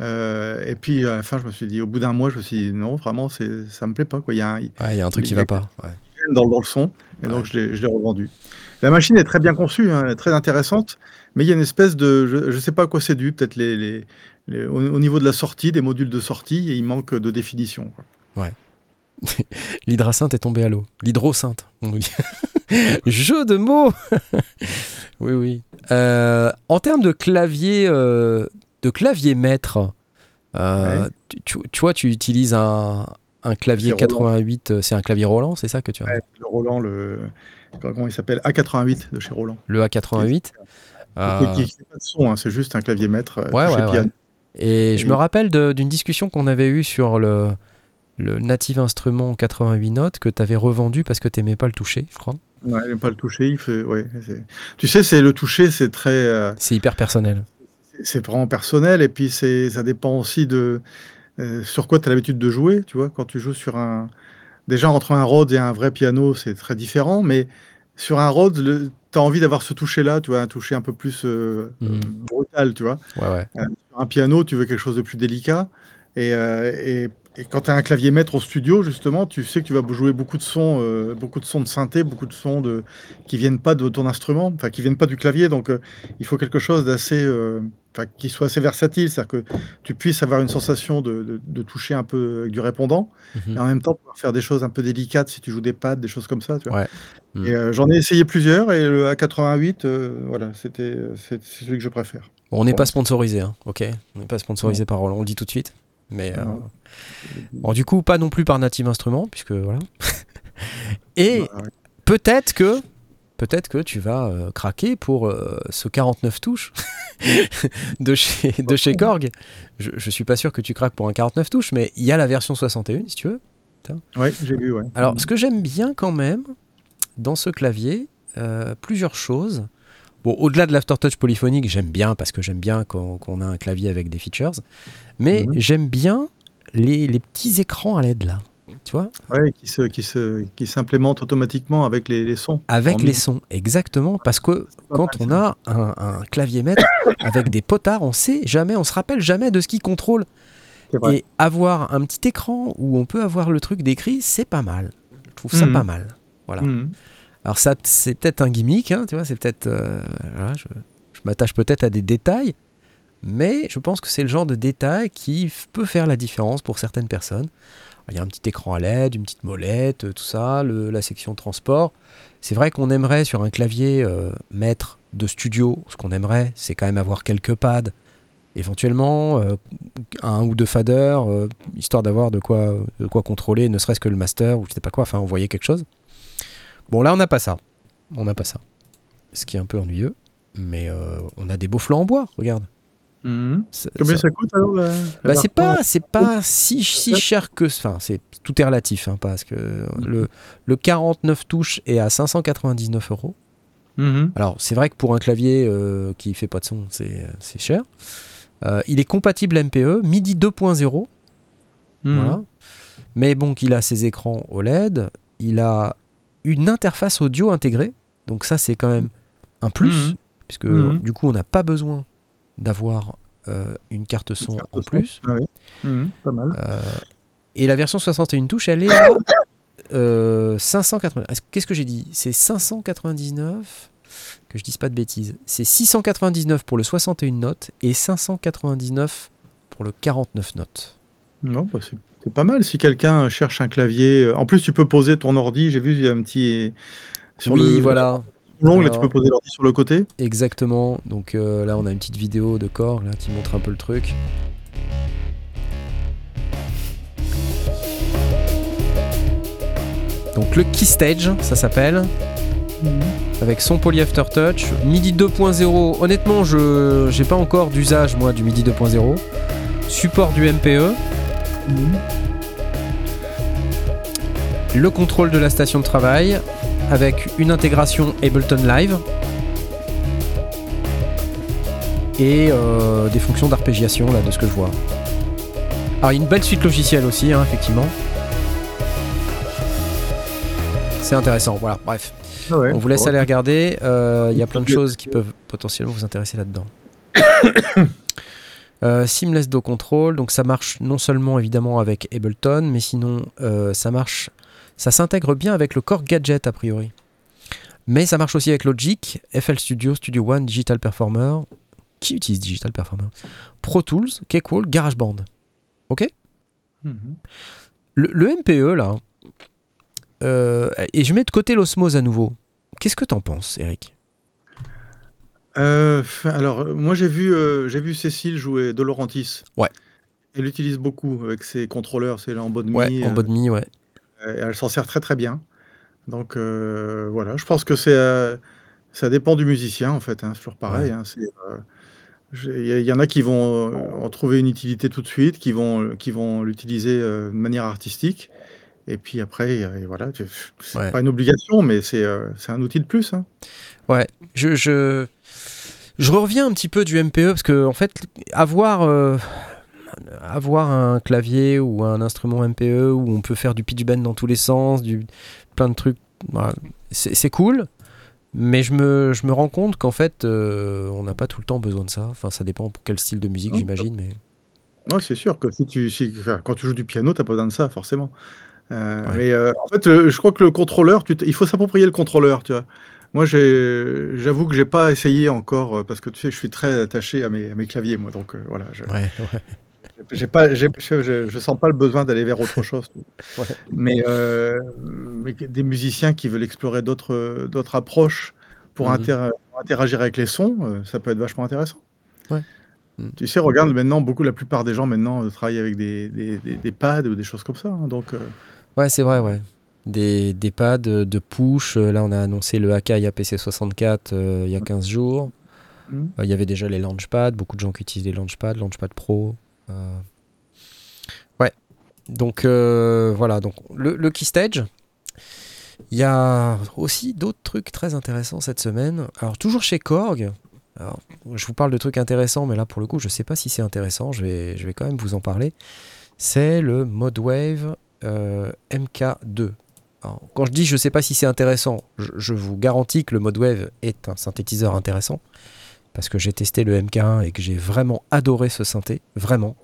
euh, et puis à la fin, je me suis dit, au bout d'un mois, je me suis dit, non, vraiment, c'est, ça me plaît pas. Quoi. Il y a un, Ouais, il y a un truc qui va pas. ouais. dans, dans le son, et Ouais. donc je l'ai, je l'ai revendu. La machine est très bien conçue, hein, elle est très intéressante, mais il y a une espèce de, je ne sais pas à quoi c'est dû, peut-être les, les- les- au, au niveau de la sortie, des modules de sortie, il manque de définition. quoi. L'hydrasynth est tombé à l'eau. L'hydrosynth, on nous dit. Jeu de mots Oui, oui. Euh, en termes de clavier, euh, de clavier maître, euh, Ouais. tu, vois, tu utilises un, un clavier C'est Roland. 88, euh, c'est un clavier Roland, c'est ça que tu as Ouais, le Roland, le, comment il s'appelle? A88 de chez Roland. Le A88 Euh, Qui- qui fait pas de son, hein, c'est juste un clavier maître Ouais, ouais, piano. Et je me rappelle d'une discussion qu'on avait eue sur le, le Native Instrument 88 notes que tu avais revendu parce que tu n'aimais pas le toucher, je crois. Ouais, j'aime pas le toucher. Il fait, ouais, tu sais, c'est le toucher, c'est très, euh, C'est hyper personnel. c'est vraiment personnel et puis c'est ça dépend aussi de euh, sur quoi tu as l'habitude de jouer tu vois quand tu joues sur un déjà entre un Rhodes et un vrai piano c'est très différent mais sur un Rhodes tu as envie d'avoir ce toucher là tu vois un toucher un peu plus euh, Mhm. brutal tu vois Ouais, ouais. sur un piano tu veux quelque chose de plus délicat et, euh, et et quand tu as un clavier maître au studio, justement, tu sais que tu vas jouer beaucoup de sons, euh, beaucoup de sons de synthé, beaucoup de sons de, qui viennent pas de ton instrument, enfin qui viennent pas du clavier. Donc, euh, il faut quelque chose d'assez, euh, enfin, qui soit assez versatile, c'est-à-dire que tu puisses avoir une sensation de, de- de toucher un peu avec du répondant, Mhm. et en même temps pouvoir faire des choses un peu délicates si tu joues des pads, des choses comme ça. Tu vois. Ouais. Mm. Et euh, j'en ai essayé plusieurs, et le A88, euh, voilà, c'était, c'est celui que je préfère. Bon, on n'est Bon. pas sponsorisé, hein, ok? On n'est pas sponsorisé par Roland, on le dit tout de suite. Mais euh, bon, du coup, pas non plus par Native Instruments, puisque voilà. Et peut-être que peut-être que tu vas euh, craquer pour euh, ce 49 touches de chez de chez Korg. Je, je suis pas sûr que tu craques pour un 49 touches, mais il y a la version 61 si tu veux. Ouais, j'ai vu, ouais. Alors, ce que j'aime bien quand même dans ce clavier, plusieurs choses. Bon, au-delà de l'aftertouch polyphonique, j'aime bien parce que j'aime bien qu'on qu'on a un clavier avec des features. Mais Mhm. j'aime bien les, les petits écrans à LED là. Tu vois? Ouais, qui se, qui se, qui automatiquement avec les, les sons. Avec les sons, exactement. Parce que quand on a un, un clavier maître avec des potards, on sait jamais, on se rappelle jamais de ce qui contrôle. Et avoir un petit écran où on peut avoir le truc décrit, c'est pas mal. Je trouve ça Mhm. pas mal. Voilà. Mhm. Alors ça, c'est peut-être un gimmick, hein, tu vois, c'est peut-être, euh, je, m'attache peut-être à des détails, mais je pense que c'est le genre de détail qui peut faire la différence pour certaines personnes. Il y a un petit écran à LED, une petite molette, tout ça, la section transport. C'est vrai qu'on aimerait sur un clavier euh, maître de studio, ce qu'on aimerait, c'est quand même avoir quelques pads, éventuellement euh, un ou deux faders, euh, histoire d'avoir de quoi, de quoi contrôler, ne serait-ce que le master ou je sais pas quoi, enfin envoyer quelque chose. Bon, là, on n'a pas ça. On n'a pas ça. Ce qui est un peu ennuyeux. Mais euh, on a des beaux flancs en bois, regarde. Mhm. Ça- Combien ça- ça coûte alors la, Bah, c'est pas, c'est pas si, si cher que. Enfin, c'est tout est relatif, hein, parce que le, le 49 touches est à 599 euros. Mhm. Alors, c'est vrai que pour un clavier euh, qui fait pas de son, c'est c'est cher. Euh, il est compatible MPE, MIDI 2.0. Mhm. Voilà. Mais bon, qu'il a ses écrans OLED, il a une interface audio intégrée, donc ça c'est quand même un plus, Mhm. puisque Mhm. du coup on n'a pas besoin d'avoir euh, une carte son Carte en son. plus. Ah oui. Mhm. Pas mal. Euh, et la version 61 touches, elle est à euh, 580. Est-ce- Qu'est-ce que j'ai dit? C'est 599 que je dise pas de bêtises. C'est 699 pour le 61 notes et 599 pour le 49 notes. Non, bah, c'est c'est pas mal si quelqu'un cherche un clavier. euh, En plus, tu peux poser ton ordi. J'ai vu, il y a un petit. Sur oui, le voilà. l'ongle, là, tu peux poser l'ordi sur le côté. Exactement. Donc euh, là, on a une petite vidéo de corps là, qui montre un peu le truc. Donc le Key Stage, ça s'appelle, avec son poly aftertouch, MIDI 2.0. Honnêtement, je j'ai pas encore d'usage moi du MIDI 2.0. Support du MPE, le contrôle de la station de travail avec une intégration Ableton Live et euh, des fonctions d'arpégiation là de ce que je vois. Alors une belle suite logicielle aussi, hein, effectivement. C'est intéressant, voilà, bref. Ah ouais. On vous laisse Ouais. aller regarder, euh, il y a plein de choses qui peuvent potentiellement vous intéresser là-dedans. Euh, Seamless Do Control, donc ça marche non seulement évidemment avec Ableton, mais sinon euh, ça marche, ça s'intègre bien avec le Core Gadget a priori. Mais ça marche aussi avec Logic, FL Studio, Studio One, Digital Performer. Qui utilise Digital Performer? Pro Tools, Cakewall, GarageBand. Ok? Mhm. le, le MPE là, euh, et je mets de côté l'osmose à nouveau. Qu'est-ce que t'en penses, Eric? Euh, alors, euh, moi, j'ai vu, euh, j'ai vu Cécile jouer De Laurentiis. Ouais. Elle l'utilise beaucoup avec ses contrôleurs, c'est en bonne Ouais, mi. en mi, ouais. et elle s'en sert très très bien. Donc voilà, je pense que c'est, ça dépend du musicien en fait. hein, c'est toujours pareil. hein, c'est, j'ai- Il y, a- il y en a qui vont en trouver une utilité tout de suite, qui vont, qui vont l'utiliser de manière artistique. Et puis après, voilà, tu- c'est Ouais. pas une obligation, mais c'est c'est un outil de plus. hein. Je, je, je reviens un petit peu du MPE parce que, en fait, avoir, euh, avoir un clavier ou un instrument MPE où on peut faire du pitch bend dans tous les sens, du, plein de trucs, voilà, c'est cool. Mais je me, je me rends compte qu'en fait, euh, on n'a pas tout le temps besoin de ça. Enfin, ça dépend pour quel style de musique, Non, j'imagine. Mais Ouais, c'est sûr que si tu si enfin, quand tu joues du piano, tu pas besoin de ça forcément. Heu, mais, en fait, je crois que le contrôleur, tu il faut s'approprier le contrôleur, tu vois? Moi, j'avoue que j'ai pas essayé encore, parce que tu sais, je suis très attaché à mes à mes claviers moi, donc, heu, voilà, je Ouais, ouais. j'ai pas je sens pas le besoin d'aller vers autre chose. Ouais. Mais, mais des musiciens qui veulent explorer d'autres, d'autres approches pour Mmh mh. inter interagir avec les sons, ça peut être vachement intéressant. Ouais. Mmh. Tu sais, regarde maintenant beaucoup la plupart des gens maintenant, travaillent avec des des des des pads ou des choses comme ça, hein, donc, Ouais, c'est vrai, ouais. Des des pads, de push, là, on a annoncé le Akai APC64, heu, il y a 15 jours. Mmh. Il y avait déjà les Launchpad, beaucoup de gens qui utilisent les Launchpad, Launchpad Pro, ouais, donc, voilà, donc le le Keystage. Il y a aussi d'autres trucs très intéressants cette semaine. Alors toujours chez Korg. Alors, je vous parle de trucs intéressants, mais là pour le coup, je sais pas si c'est intéressant. Je vais, je vais quand même vous en parler. C'est le Modwave euh, MK2. Quand je dis je sais pas si c'est intéressant, je, vous garantis que le Modwave est un synthétiseur intéressant parce que j'ai testé le MK1 et que j'ai vraiment adoré ce synthé. Vraiment,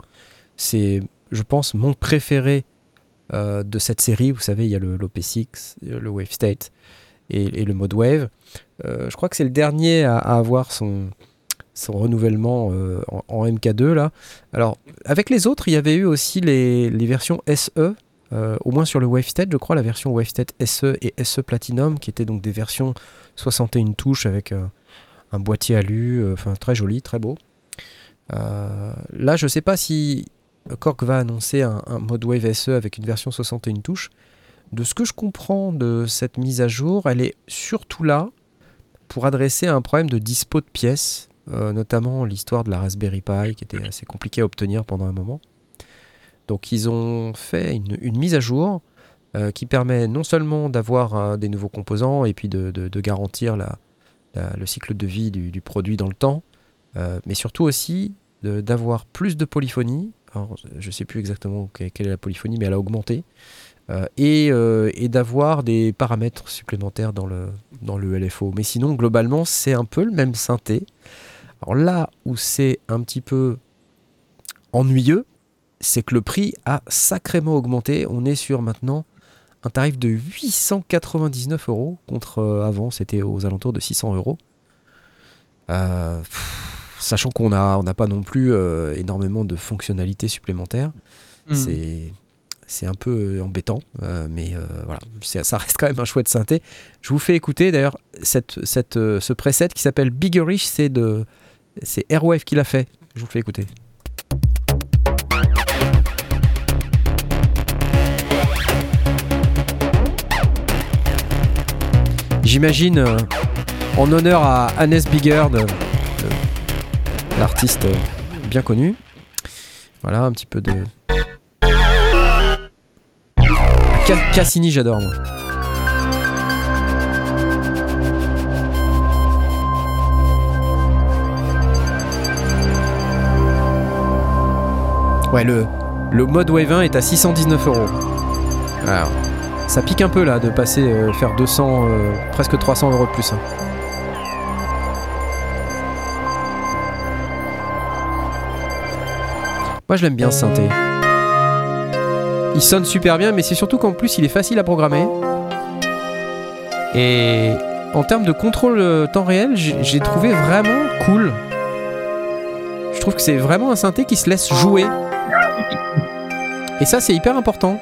c'est, je pense, mon préféré euh, de cette série. Vous savez, il y a le l'OP6, le Wave State et, le mode Wave. Euh, je crois que c'est le dernier à, avoir son, renouvellement euh, en, en, MK2 là. Alors avec les autres, il y avait eu aussi les versions SE. Euh, au moins sur le Wavestate, je crois, la version Wavestate SE et SE Platinum, qui étaient donc des versions 61 touches avec un boîtier alu, enfin très joli, très beau. là, je sais pas si Korg va annoncer un, mode Wave SE avec une version 61 touches. De ce que je comprends de cette mise à jour, elle est surtout là pour adresser un problème de dispo de pièces, euh, notamment l'histoire de la Raspberry Pi qui était assez compliquée à obtenir pendant un moment. Donc ils ont fait une, mise à jour euh, qui permet non seulement d'avoir euh, des nouveaux composants et puis de, garantir le cycle de vie du, du, produit dans le temps, euh, mais surtout aussi d'avoir plus de polyphonie. Alors, je ne sais plus exactement quelle est la polyphonie, mais elle a augmenté. Et, et d'avoir des paramètres supplémentaires dans le, dans le LFO. Mais sinon, globalement, c'est un peu le même synthé. Alors là où c'est un petit peu ennuyeux, c'est que le prix a sacrément augmenté. On est sur maintenant un tarif de 899 euros contre euh, avant c'était aux alentours de 600 euros. Euh, sachant qu'on n'a on pas non plus euh, énormément de fonctionnalités supplémentaires. Mmh. C'est c'est un peu embêtant, mais voilà, ça reste quand même un chouette synthé. Je vous fais écouter d'ailleurs cette, cette, ce preset qui s'appelle Biggerish, c'est de c'est Airwave qui l'a fait. Je vous le fais écouter. J'imagine euh, en honneur à Hannes Bigger, l'artiste bien connu. Voilà, un petit peu de, Cassini, j'adore moi. Ouais, le, le mode Wave 1 est à 619 euros. Ça pique un peu là de passer euh, faire 200, euh, presque 300 euros de plus. Hein. Moi, je l'aime bien ce synthé. Il sonne super bien, mais c'est surtout qu'en plus il est facile à programmer. Et en termes de contrôle euh, temps réel, j'ai trouvé vraiment cool. Je trouve que c'est vraiment un synthé qui se laisse jouer. Et ça, c'est hyper important.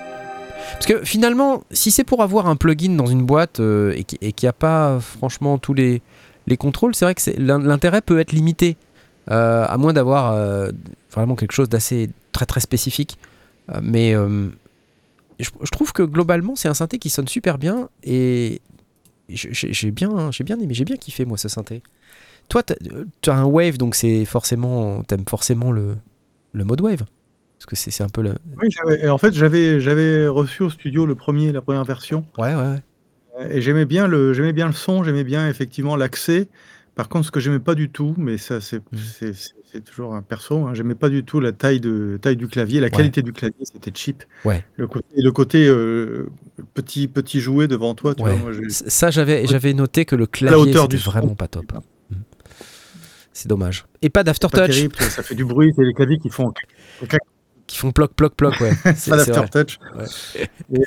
Parce que finalement, si c'est pour avoir un plugin dans une boîte euh, et qu'il n'y a pas franchement tous les, les contrôles, c'est vrai que l'intérêt peut être limité. Euh, à moins d'avoir euh, vraiment quelque chose d'assez très très spécifique. Mais je, trouve que globalement, c'est un synthé qui sonne super bien et j'ai bien, bien aimé, j'ai bien kiffé moi ce synthé. Toi, tu as un wave, donc c'est forcément, t'aimes forcément le mode wave parce que c'est un peu le. Oui, en fait, j'avais reçu au studio le premier, la première version. Ouais, ouais. ouais. Et j'aimais bien le, j'aimais bien le son, j'aimais bien effectivement l'accès. Par contre, ce que j'aimais pas du tout, mais ça c'est mmh. toujours un perso, hein, j'aimais pas du tout la taille, de, taille du clavier, la ouais. qualité du clavier, c'était cheap. Ouais. Le côté, le côté euh, petit, petit jouet devant toi. Tu ouais. vois, moi, ça, j'avais noté que le clavier était vraiment pas top. Mmh. C'est dommage. Et pas d'aftertouch ça fait du bruit, c'est les claviers qui font qui font ploc, ploc, ploc, ouais. C'est- d'aftertouch. Ouais. Et, euh,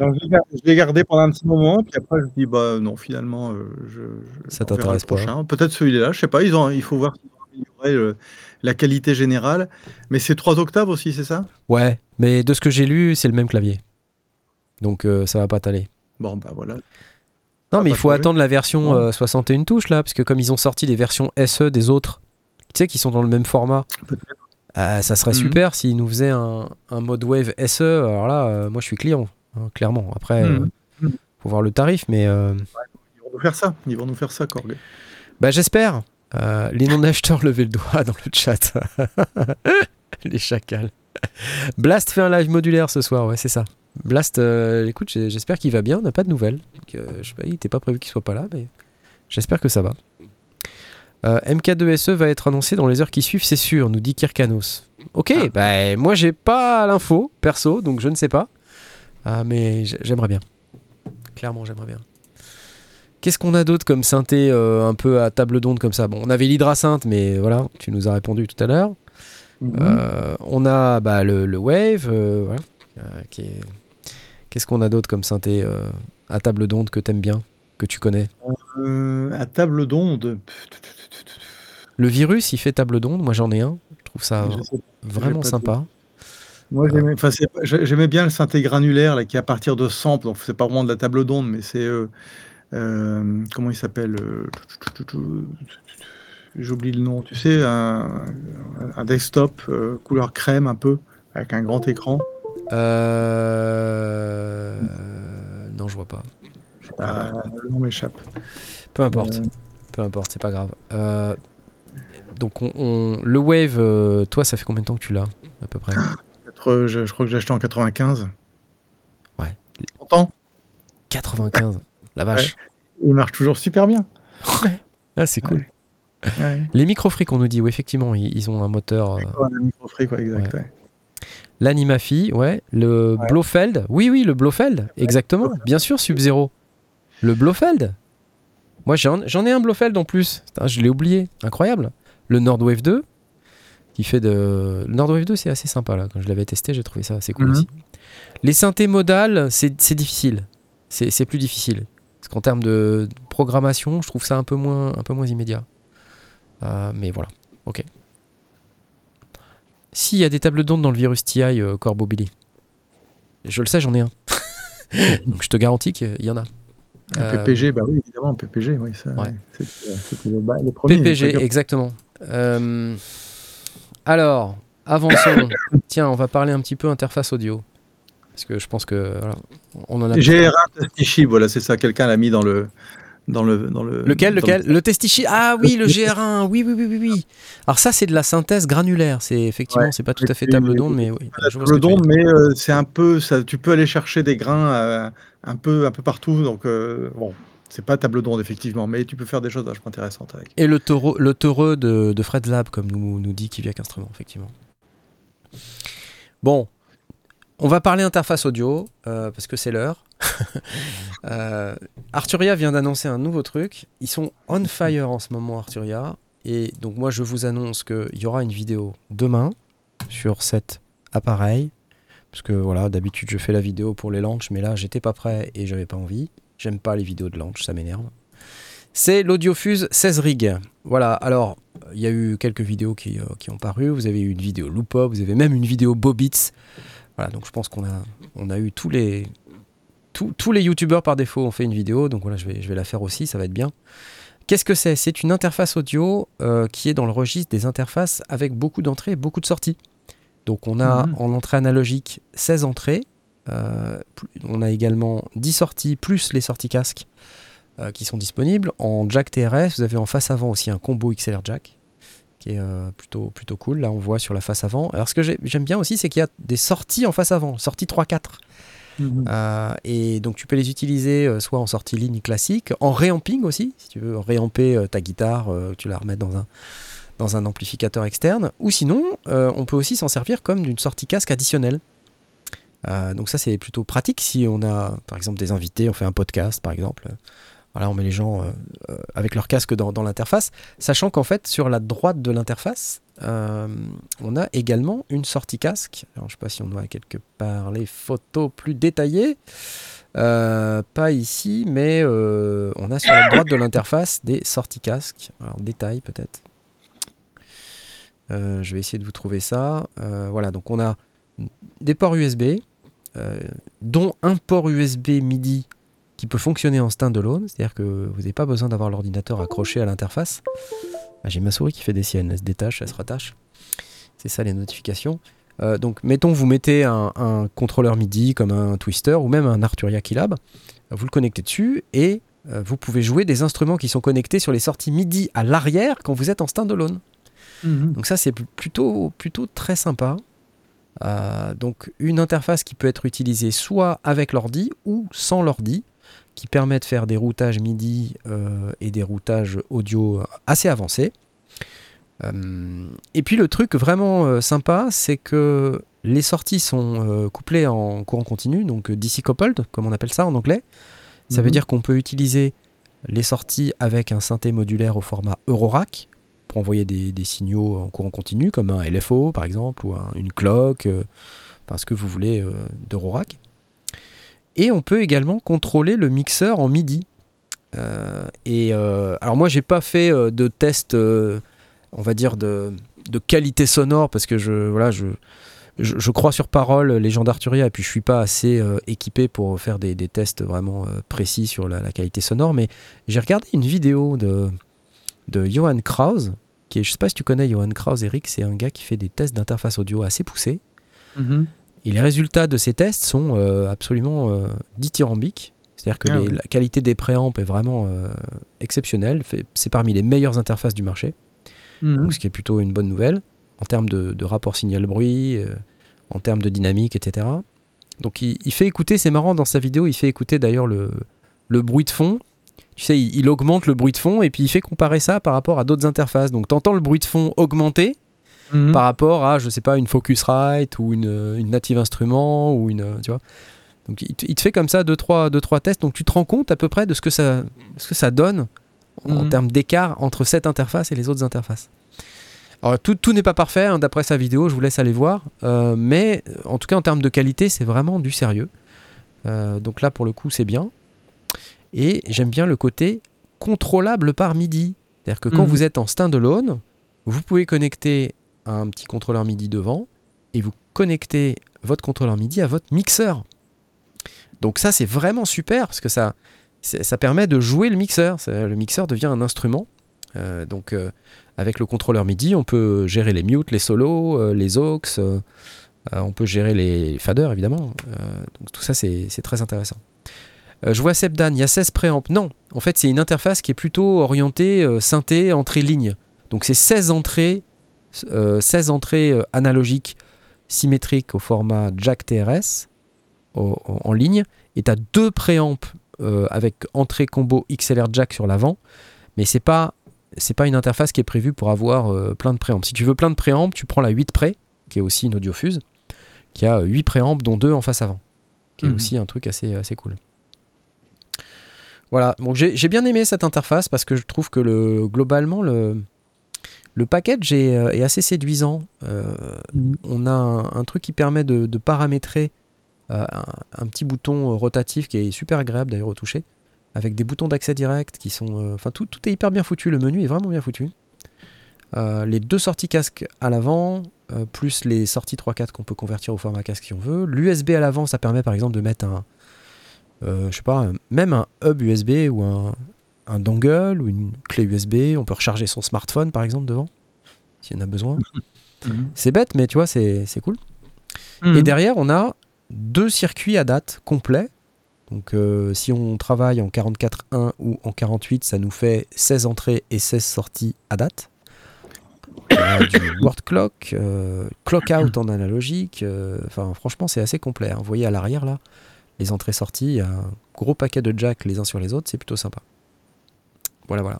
alors, je l'ai gardé pendant un petit moment, puis après je me dis bah non finalement euh, je, je- Ça t'intéresse pas. prochain. Peut-être celui-là, je sais pas. Ils ont, il faut voir amélioré euh, la qualité générale. Mais c'est 3 octaves aussi, c'est ça? Ouais, mais de ce que j'ai lu, c'est le même clavier. Donc euh, ça va pas t'aller. Bon bah voilà. Non, mais il faut changer. attendre la version euh, 61 touches là, parce que comme ils ont sorti des versions SE des autres, tu sais, qui sont dans le même format, Peut-être. Euh, ça serait Mhm. super s'ils nous faisaient un, un mode Wave SE. Alors là, euh, moi je suis client, hein, clairement. Après, euh, Mhm. Mhm. faut voir le tarif, mais euh, Ils vont nous faire ça. Ils vont nous faire ça, Korg. bah, j'espère. Euh, les non-acheteurs, levez le doigt dans le chat. les chacals. Blast fait un live modulaire ce soir, ouais, c'est ça. Blast, euh, écoute, j'espère qu'il va bien, on n'a pas de nouvelles. Donc, euh, je sais pas, il n'était pas prévu qu'il soit pas là, mais j'espère que ça va. Euh, MK2SE va être annoncé dans les heures qui suivent, c'est sûr, nous dit Kirkanos. Ok, Ah. bah moi j'ai pas l'info perso, donc je ne sais pas. Ah, mais j'aimerais bien. Clairement, j'aimerais bien. Qu'est-ce qu'on a d'autre comme synthé euh, un peu à table d'onde comme ça? Bon, on avait l'hydrasynth, mais voilà, tu nous as répondu tout à l'heure. Mhm. Euh, on a bah, le, le Wave, euh, voilà, euh, Qu'est-ce qu'on a d'autre comme synthé euh, à table d'onde que t'aimes bien, que tu connais? Euh, à table d'onde. Le virus, il fait table d'onde, moi j'en ai un. Je trouve ça je vraiment sympa. Moi, j'aimais, bien le synthé granulaire là, qui est à partir de samples. Donc, c'est pas vraiment de la table d'onde, mais c'est euh, euh, comment il s'appelle euh, J'oublie le nom. Tu sais, un, un desktop euh, couleur crème un peu avec un grand écran. Euh... Non, je vois pas. Je vois pas. Euh, le nom m'échappe. Peu importe, Euh, peu importe, c'est pas grave. Euh, donc on, on- le Wave, euh, toi, ça fait combien de temps que tu l'as à peu près? Peut-être, je, je crois que j'ai acheté en 95. Ouais. 30 ans? 95. La vache. Il marche toujours super bien. Ah, c'est cool. Ouais. Les microfrics, on nous dit, oui, effectivement, ils, ils ont un moteur. euh, Ouais, exact. ouais. L'Animafi, ouais. Le. Blofeld, oui, oui, le Blofeld, exactement. Bien sûr, Sub-Zero. Le Blofeld. Moi, j'en j'en ai un Blofeld en plus. Putain, je l'ai oublié. Incroyable. Le Nordwave 2, qui fait de. Le Nordwave 2, c'est assez sympa, là. Quand je l'avais testé, j'ai trouvé ça assez cool Mhm. aussi. Les synthés modales, c'est difficile. C'est plus difficile. Parce qu'en termes de programmation, je trouve ça un peu moins, un peu moins immédiat. Euh, mais voilà, ok. S'il y a des tables d'onde dans le virus TI euh, Corbo Billy, je le sais, j'en ai un. Donc je te garantis qu'il y en a. Un Euh, PPG, bah oui, évidemment, PPG, oui, ça, Ouais. c'était le, bah, le premier. PPG, exactement. Euh, alors, avançons. Tiens, on va parler un petit peu interface audio. Parce que je pense que voilà, on en a. GR1 Testichi, voilà, c'est ça, quelqu'un l'a mis dans le. Dans le, dans le, Lequel, dans lequel Le Testichi Ah oui, le GR1. Oui, oui, oui, oui, oui. Alors ça, c'est de la synthèse granulaire. C'est effectivement, Ouais. c'est pas tout à fait table d'onde, mais oui. le- je vois ce le que tu veux don, dire. mais euh, c'est un peu, ça, tu peux aller chercher des grains euh, un peu, un peu partout, donc euh, bon, c'est pas table d'onde effectivement, mais tu peux faire des choses intéressantes avec. Et le taureau, le taureux de, Fred Lab, comme nous, nous dit Kiviak Instrument, effectivement. Bon, on va parler interface audio, euh, parce que c'est l'heure. Euh, Arturia vient d'annoncer un nouveau truc. Ils sont on fire en ce moment, Arturia. Et donc moi, je vous annonce qu'il y aura une vidéo demain sur cet appareil. Parce que voilà, d'habitude, je fais la vidéo pour les launches, mais là, j'étais pas prêt et j'avais pas envie. J'aime pas les vidéos de launch, ça m'énerve. C'est l'Audiofuse 16 rig. Voilà, alors, il y a eu quelques vidéos qui, euh, qui ont paru. Vous avez eu une vidéo Loopop, vous avez même une vidéo Bobits. Voilà, donc je pense qu'on a, on a eu tous les, tous, tous les youtubeurs par défaut ont fait une vidéo. Donc voilà, je vais, je vais la faire aussi, ça va être bien. Qu'est-ce que c'est? C'est une interface audio euh, qui est dans le registre des interfaces avec beaucoup d'entrées et beaucoup de sorties. Donc on a Mhm. en entrée analogique 16 entrées. Euh, on a également 10 sorties plus les sorties casque euh, qui sont disponibles. En jack TRS, vous avez en face avant aussi un combo XLR jack qui est euh, plutôt, plutôt cool. Là, on voit sur la face avant. Alors, ce que j'ai- j'aime bien aussi, c'est qu'il y a des sorties en face avant, sortie 3-4. Euh, et donc, tu peux les utiliser soit en sortie ligne classique, en réamping aussi, si tu veux réamper ta guitare, tu la remets dans un, dans un amplificateur externe. Ou sinon, euh, on peut aussi s'en servir comme d'une sortie casque additionnelle. Euh, donc ça c'est plutôt pratique si on a par exemple des invités, on fait un podcast par exemple. Voilà, on met les gens avec leur casque dans, dans l'interface, sachant qu'en fait, sur la droite de l'interface, on a également une sortie casque. Alors, je ne sais pas si on voit quelque part les photos plus détaillées. pas ici, mais on a sur la droite de l'interface des sorties casque. Alors, détail peut-être. Euh, je vais essayer de vous trouver ça. Euh, voilà, donc on a des ports USB, euh, dont un port USB MIDI qui peut fonctionner en standalone, c'est-à-dire que vous n'avez pas besoin d'avoir l'ordinateur accroché à l'interface. Ah, j'ai ma souris qui fait des siennes, elle se détache, elle se rattache. C'est ça les notifications. donc mettons vous mettez un, contrôleur MIDI comme un Twister ou même un Arturia Keylab, vous le connectez dessus et vous pouvez jouer des instruments qui sont connectés sur les sorties MIDI à l'arrière quand vous êtes en standalone. Mhm. Donc ça c'est plutôt, plutôt très sympa. Euh, donc une interface qui peut être utilisée soit avec l'ordi ou sans l'ordi, qui permet de faire des routages MIDI euh, et des routages audio assez avancés. Euh, et puis le truc vraiment sympa, c'est que les sorties sont couplées en courant continu, donc DC coupled, comme on appelle ça en anglais. Ça veut mhm. dire qu'on peut utiliser les sorties avec un synthé modulaire au format Eurorack, pour envoyer des, signaux en courant continu, comme un LFO par exemple, ou une cloque, euh, ce que vous voulez euh, d'Eurorack. Et on peut également contrôler le mixeur en MIDI. Euh, et alors moi j'ai pas fait de test, on va dire de, qualité sonore parce que je voilà je, je, crois sur parole les gens d'Arturia et puis je suis pas assez équipé pour faire des, tests vraiment précis sur la, qualité sonore. Mais j'ai regardé une vidéo de de Johan Kraus, qui est, je sais pas si tu connais Johan Kraus, Eric, c'est un gars qui fait des tests d'interface audio assez poussés. Mhm. Et les résultats de ces tests sont euh, absolument euh, dithyrambiques. C'est-à-dire que ah la qualité des préamps est vraiment euh, exceptionnelle. C'est parmi les meilleures interfaces du marché. Mhm. ce qui est plutôt une bonne nouvelle en termes de, rapport signal-bruit, en termes de dynamique, etc. Donc il, fait écouter, c'est marrant dans sa vidéo, il fait écouter d'ailleurs le, le bruit de fond tu sais, il, augmente le bruit de fond et puis il fait comparer ça par rapport à d'autres interfaces. Donc, tu entends le bruit de fond augmenter mhm. par rapport à, je sais pas, une Focusrite ou une, Native Instrument ou une. Tu vois donc, il te, fait comme ça deux trois, deux, trois tests. Donc, tu te rends compte à peu près de ce que ça, ce que ça donne en mhm. termes d'écart entre cette interface et les autres interfaces. Alors, tout, tout n'est pas parfait, hein, d'après sa vidéo, je vous laisse aller voir. Euh, mais en tout cas, en termes de qualité, c'est vraiment du sérieux. Euh, donc là, pour le coup, c'est bien. Et j'aime bien le côté contrôlable par MIDI. C'est-à-dire que quand mhm. vous êtes en standalone, vous pouvez connecter un petit contrôleur MIDI devant et vous connectez votre contrôleur MIDI à votre mixeur. Donc ça c'est vraiment super parce que ça, ça permet de jouer le mixeur. Le mixeur devient un instrument. Euh, donc euh, avec le contrôleur MIDI, on peut gérer les mutes, les solos, euh, les aux, on peut gérer les faders évidemment. donc tout ça c'est très intéressant. Euh, je vois Sebdan, il y a 16 préamps. Non, en fait, c'est une interface qui est plutôt orientée euh, synthé, entrée ligne. Donc, c'est 16 entrées, 16 euh, entrées analogiques symétriques au format jack TRS en ligne. Et tu as deux préamps avec entrée combo XLR jack sur l'avant. Mais c'est pas c'est pas une interface qui est prévue pour avoir plein de préamps. Si tu veux plein de préamps, tu prends la 8 pré, qui est aussi une audiofuse, qui a 8 préamps, dont 2 en face avant, qui est mhm. aussi un truc assez, assez cool. Voilà, donc j'ai bien aimé cette interface parce que je trouve que le, globalement, le, le package est, euh, est assez séduisant. Euh, mm. On a un, truc qui permet de, paramétrer euh, un, petit bouton rotatif qui est super agréable d'ailleurs au toucher, avec des boutons d'accès direct qui sont. Enfin, tout, tout, est hyper bien foutu, le menu est vraiment bien foutu. les deux sorties casque à l'avant, plus les sorties 3.4 qu'on peut convertir au format casque si on veut. L'USB à l'avant, ça permet par exemple de mettre un, je sais pas, même un hub USB ou un, un, dongle ou une clé USB. On peut recharger son smartphone par exemple devant, s'il y en a besoin. Mhm. C'est bête, mais tu vois, c'est cool. Mhm. Et derrière, on a deux circuits à date complets. Donc euh, si on travaille en 44.1 ou en 48, ça nous fait 16 entrées et 16 sorties à date. On a du word clock, euh, clock out en analogique. Enfin, franchement, c'est assez complet. Hein. Vous voyez à l'arrière là, les entrées-sorties, il y a un gros paquet de jacks les uns sur les autres, c'est plutôt sympa. Voilà, voilà.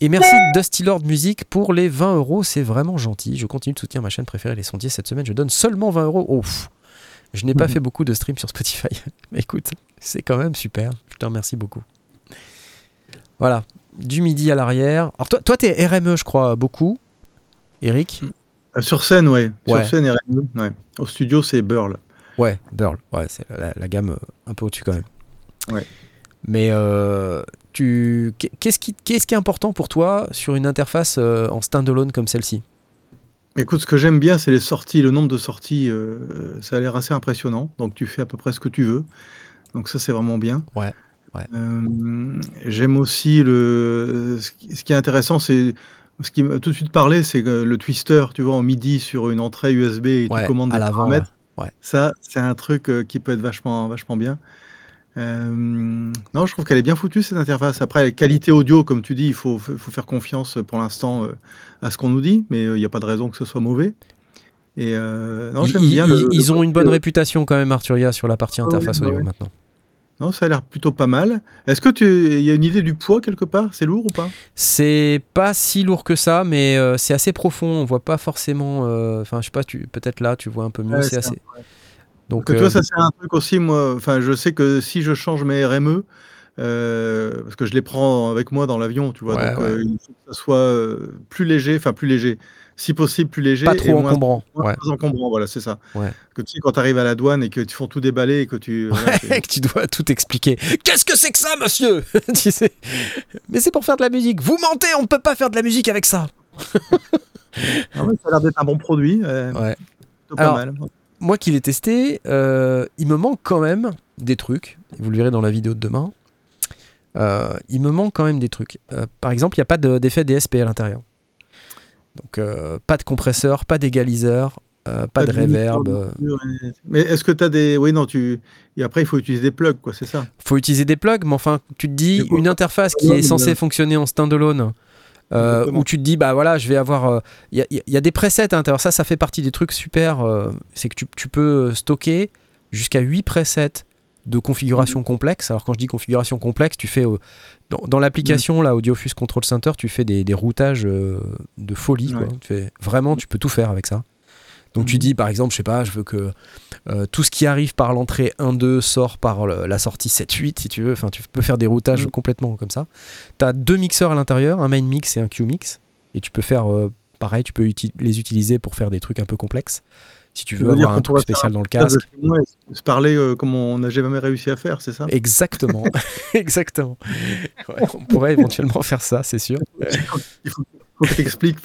Et merci Dusty Lord Music pour les 20 euros, c'est vraiment gentil. Je continue de soutenir ma chaîne préférée, Les Sondiers. Cette semaine, je donne seulement 20 euros. Oh, je n'ai pas fait beaucoup de streams sur Spotify. Mais écoute, c'est quand même super. Je te remercie beaucoup. Voilà, du MIDI à l'arrière. Alors toi, toi, t'es RME, je crois, beaucoup. Eric? Euh, Sur scène, ouais. Ouais. Sur scène, RME, ouais. Au studio, c'est Burl. Ouais, Burl. Ouais, c'est la, la gamme euh, un peu au-dessus quand même. Ouais. Mais euh, tu, qu'est-ce qui, qu'est-ce qui est important pour toi sur une interface euh, en standalone comme celle-ci? Écoute, ce que j'aime bien, c'est les sorties, le nombre de sorties. euh, ça a l'air assez impressionnant. Donc, tu fais à peu près ce que tu veux. Donc, ça, c'est vraiment bien. Ouais, ouais. J'aime aussi le. Ce qui, est intéressant, c'est. Ce qui m'a tout de suite parlé, c'est le twister, tu vois, en MIDI sur une entrée USB et Ouais, tu commandes à des paramètres. Ouais. Ça, c'est un truc euh, qui peut être vachement, vachement bien. Euh, non, je trouve qu'elle est bien foutue cette interface. Après, qualité audio, comme tu dis, il faut, faut faire confiance pour l'instant euh, à ce qu'on nous dit, mais euh, il n'y a pas de raison que ce soit mauvais. Et euh, non, Ils, j'aime bien. ils- le- ils le ont une bonne euh, réputation quand même, Arturia, sur la partie ouais, interface bah audio ouais. maintenant. Non, ça a l'air plutôt pas mal. Est-ce que tu, y a une idée du poids quelque part? C'est lourd ou pas? C'est pas si lourd que ça, mais euh, c'est assez profond. On voit pas forcément. euh, Enfin, je sais pas. Tu peut-être là, tu vois un peu mieux. Ouais, c'est assez. Donc, tu euh, vois, ça c'est un truc aussi, moi, enfin, je sais que si je change mes RME, euh, parce que je les prends avec moi dans l'avion, tu vois, Ouais, donc ouais. euh, il faut que ça soit euh, plus léger, enfin plus léger, si possible plus léger pas et trop moins, encombrant. moins Ouais. encombrant, voilà, c'est ça. Ouais. Que tu sais, quand tu arrives à la douane et que tu font tout déballer et que tu... c'est- que tu dois tout expliquer. Qu'est-ce que c'est que ça, monsieur? Tu sais. Mais c'est pour faire de la musique. Vous mentez, on ne peut pas faire de la musique avec ça. Ah ouais, ça a l'air d'être un bon produit, euh, Ouais. plutôt pas Alors, mal. Moi qui l'ai testé, euh, il me manque quand même des trucs. Vous le verrez dans la vidéo de demain. Euh, il me manque quand même des trucs. Euh, par exemple, il n'y a pas de- d'effet DSP à l'intérieur. Donc, euh, pas de compresseur, pas d'égaliseur, euh, pas, de reverb. euh. Mais est-ce que tu as des... Oui, non, tu... Et après, il faut utiliser des plugs, quoi, c'est ça? Faut utiliser des plugs, mais enfin, tu te dis, une interface qui est censée fonctionner en standalone, euh, où tu te dis, bah voilà, je vais avoir. Il y, a- y a des presets à l'intérieur. Ça, ça fait partie des trucs super. c'est que tu, tu peux stocker jusqu'à 8 presets de Mmh. configuration complexe. Alors, quand je dis configuration complexe, tu fais. Dans dans l'application, là, Audiofuse Control Center, tu fais des, des routages euh, de folie. quoi. Tu fais, vraiment, tu peux tout faire avec ça. Donc tu Mhm. dis par exemple, je sais pas, je veux que euh, tout ce qui arrive par l'entrée 1-2 sort par le- la sortie 7-8 si tu veux. Enfin, tu peux faire des routages Mhm. complètement comme ça. Tu as deux mixeurs à l'intérieur, un main mix et un Q mix. Et tu peux faire euh, pareil, tu peux uti- les utiliser pour faire des trucs un peu complexes. Si tu veux avoir un truc spécial dans le casque. et se parler euh, comme on n'a jamais réussi à faire, c'est ça? Exactement, exactement. Ouais, on pourrait éventuellement faire ça, c'est sûr. Il faut, faut que tu expliques.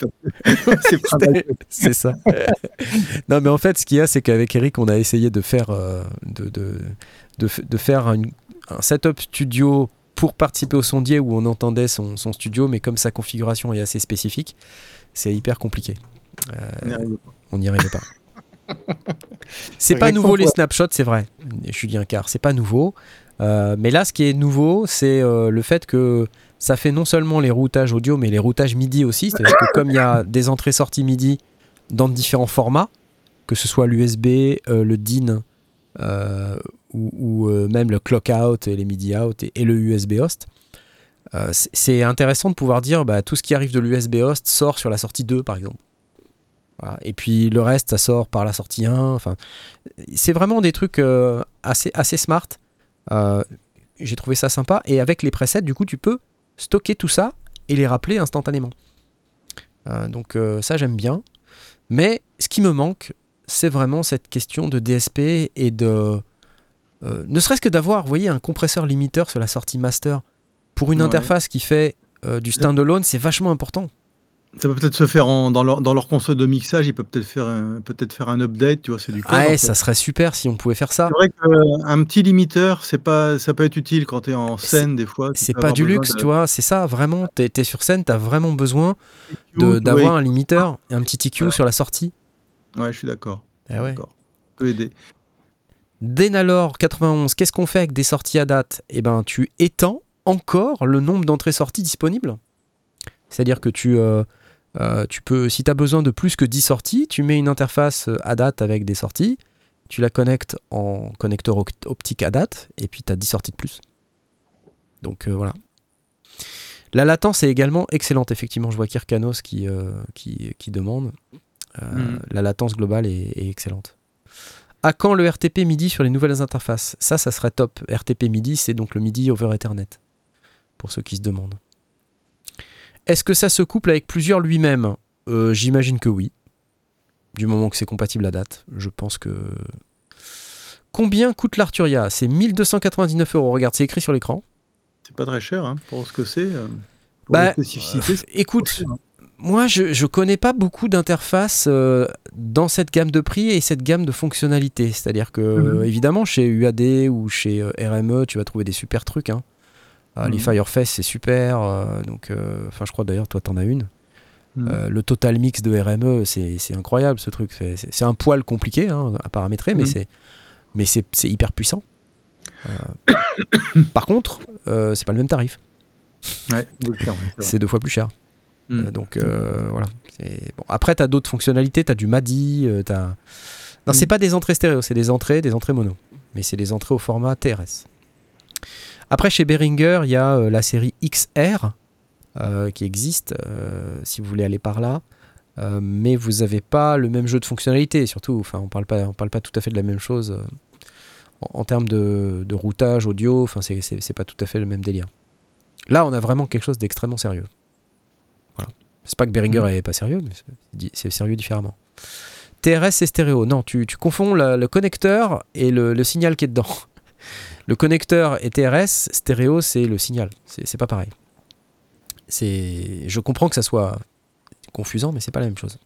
c'est ça. non, mais en fait, ce qu'il y a, c'est qu'avec Eric, on a essayé de faire, euh, de, de, de, f- de faire une- un setup studio pour participer au sondier où on entendait son, son studio, mais comme sa configuration est assez spécifique, c'est hyper compliqué. On y arrive pas. On n'y arrivait pas. c'est pas nouveau les snapshots, c'est vrai, Julien Car, c'est pas nouveau. Euh, mais là, ce qui est nouveau, c'est euh, le fait que ça fait non seulement les routages audio, mais les routages MIDI aussi. C'est-à-dire que comme il y a des entrées-sorties MIDI dans différents formats, que ce soit l'USB, euh, le DIN ou, ou, même le clock out et les MIDI out et, et le USB host, c'est- c'est intéressant de pouvoir dire bah, tout ce qui arrive de l'USB host sort sur la sortie 2 par exemple. Voilà. Et puis le reste, ça sort par la sortie 1. Enfin, c'est vraiment des trucs euh, assez, assez smart. Euh, J'ai trouvé ça sympa. Et avec les presets, du coup, tu peux stocker tout ça et les rappeler instantanément. Euh, donc ça, j'aime bien. Mais ce qui me manque, c'est vraiment cette question de DSP et de... ne serait-ce que d'avoir, vous voyez, un compresseur limiteur sur la sortie master. Pour une Ouais. interface qui fait du standalone, c'est vachement important. Ça peut peut-être se faire en- dans, leur, dans leur console de mixage, ils peuvent peut-être faire, un- peut-être faire un update, tu vois, c'est du code. Ah ouais, fait. ça serait super si on pouvait faire ça. C'est vrai qu'un petit limiteur, c'est pas, ça peut être utile quand tu es en scène des fois. tu C'est pas du luxe, de- tu vois, c'est ça, vraiment, t'es es sur scène, t'as vraiment besoin d'avoir un limiteur et un petit EQ Voilà. sur la sortie. Ouais, je suis d'accord. Ah ouais. Peut aider. Denalor 91, qu'est-ce qu'on fait avec des sorties à date? Eh ben, tu étends encore le nombre d'entrées-sorties disponibles. C'est-à-dire que tu, euh, euh, tu peux, si tu as besoin de plus que 10 sorties, tu mets une interface euh, à date avec des sorties, tu la connectes en connecteur optique à date, et puis tu as 10 sorties de plus. Donc euh, voilà. La latence est également excellente, effectivement. Je vois Kirkanos qui, euh, qui, qui demande. Mhm. La latence globale est, est excellente. À quand le RTP MIDI sur les nouvelles interfaces? Ça, ça serait top. RTP MIDI, c'est donc le MIDI over Ethernet. Pour ceux qui se demandent. Est-ce que ça se couple avec plusieurs lui-même? Euh, J'imagine que oui. Du moment que c'est compatible à date. Je pense que. Combien coûte l'Arturia? C'est 1299 euros. Regarde, c'est écrit sur l'écran. C'est pas très cher hein, pour ce que c'est. euh, Bah, Écoute, hein. moi je, connais pas beaucoup d'interfaces euh, dans cette gamme de prix et cette gamme de fonctionnalités. C'est-à-dire que, Mhm. évidemment, chez UAD ou chez RME, tu vas trouver des super trucs. hein. Ah, Les Mhm. Fireface, c'est super. euh, donc, euh, enfin, je crois d'ailleurs, toi, t'en as une. Mhm. Euh, le total mix de RME, c'est c'est incroyable ce truc. C'est- un poil compliqué hein, à paramétrer, mais Mhm. c'est mais c'est c'est hyper puissant. Euh, par contre, euh, c'est pas le même tarif. Ouais, c'est deux fois plus cher. Donc voilà. Bon, après, tu as d'autres fonctionnalités. Tu as du MADI. t'as- Non, c'est pas des entrées stéréo, c'est des entrées, des entrées mono. Mais c'est des entrées au format TRS. Après, chez Behringer, il y a euh, la série XR euh, qui existe, euh, si vous voulez aller par là. Mais vous n'avez pas le même jeu de fonctionnalités, surtout. Enfin, on parle pas, on parle pas tout à fait de la même chose en, en termes de, de routage audio. Enfin, c'est- pas tout à fait le même délire. Là, on a vraiment quelque chose d'extrêmement sérieux. Voilà. C'est pas que Behringer Mhm. est pas sérieux, mais c'est- sérieux différemment. TRS et stéréo. Non, tu, tu confonds la- le connecteur et le, le signal qui est dedans. Le connecteur est TRS, stéréo c'est le signal. C'est pas pareil. C'est, je comprends que ça soit confusant, mais c'est pas la même chose.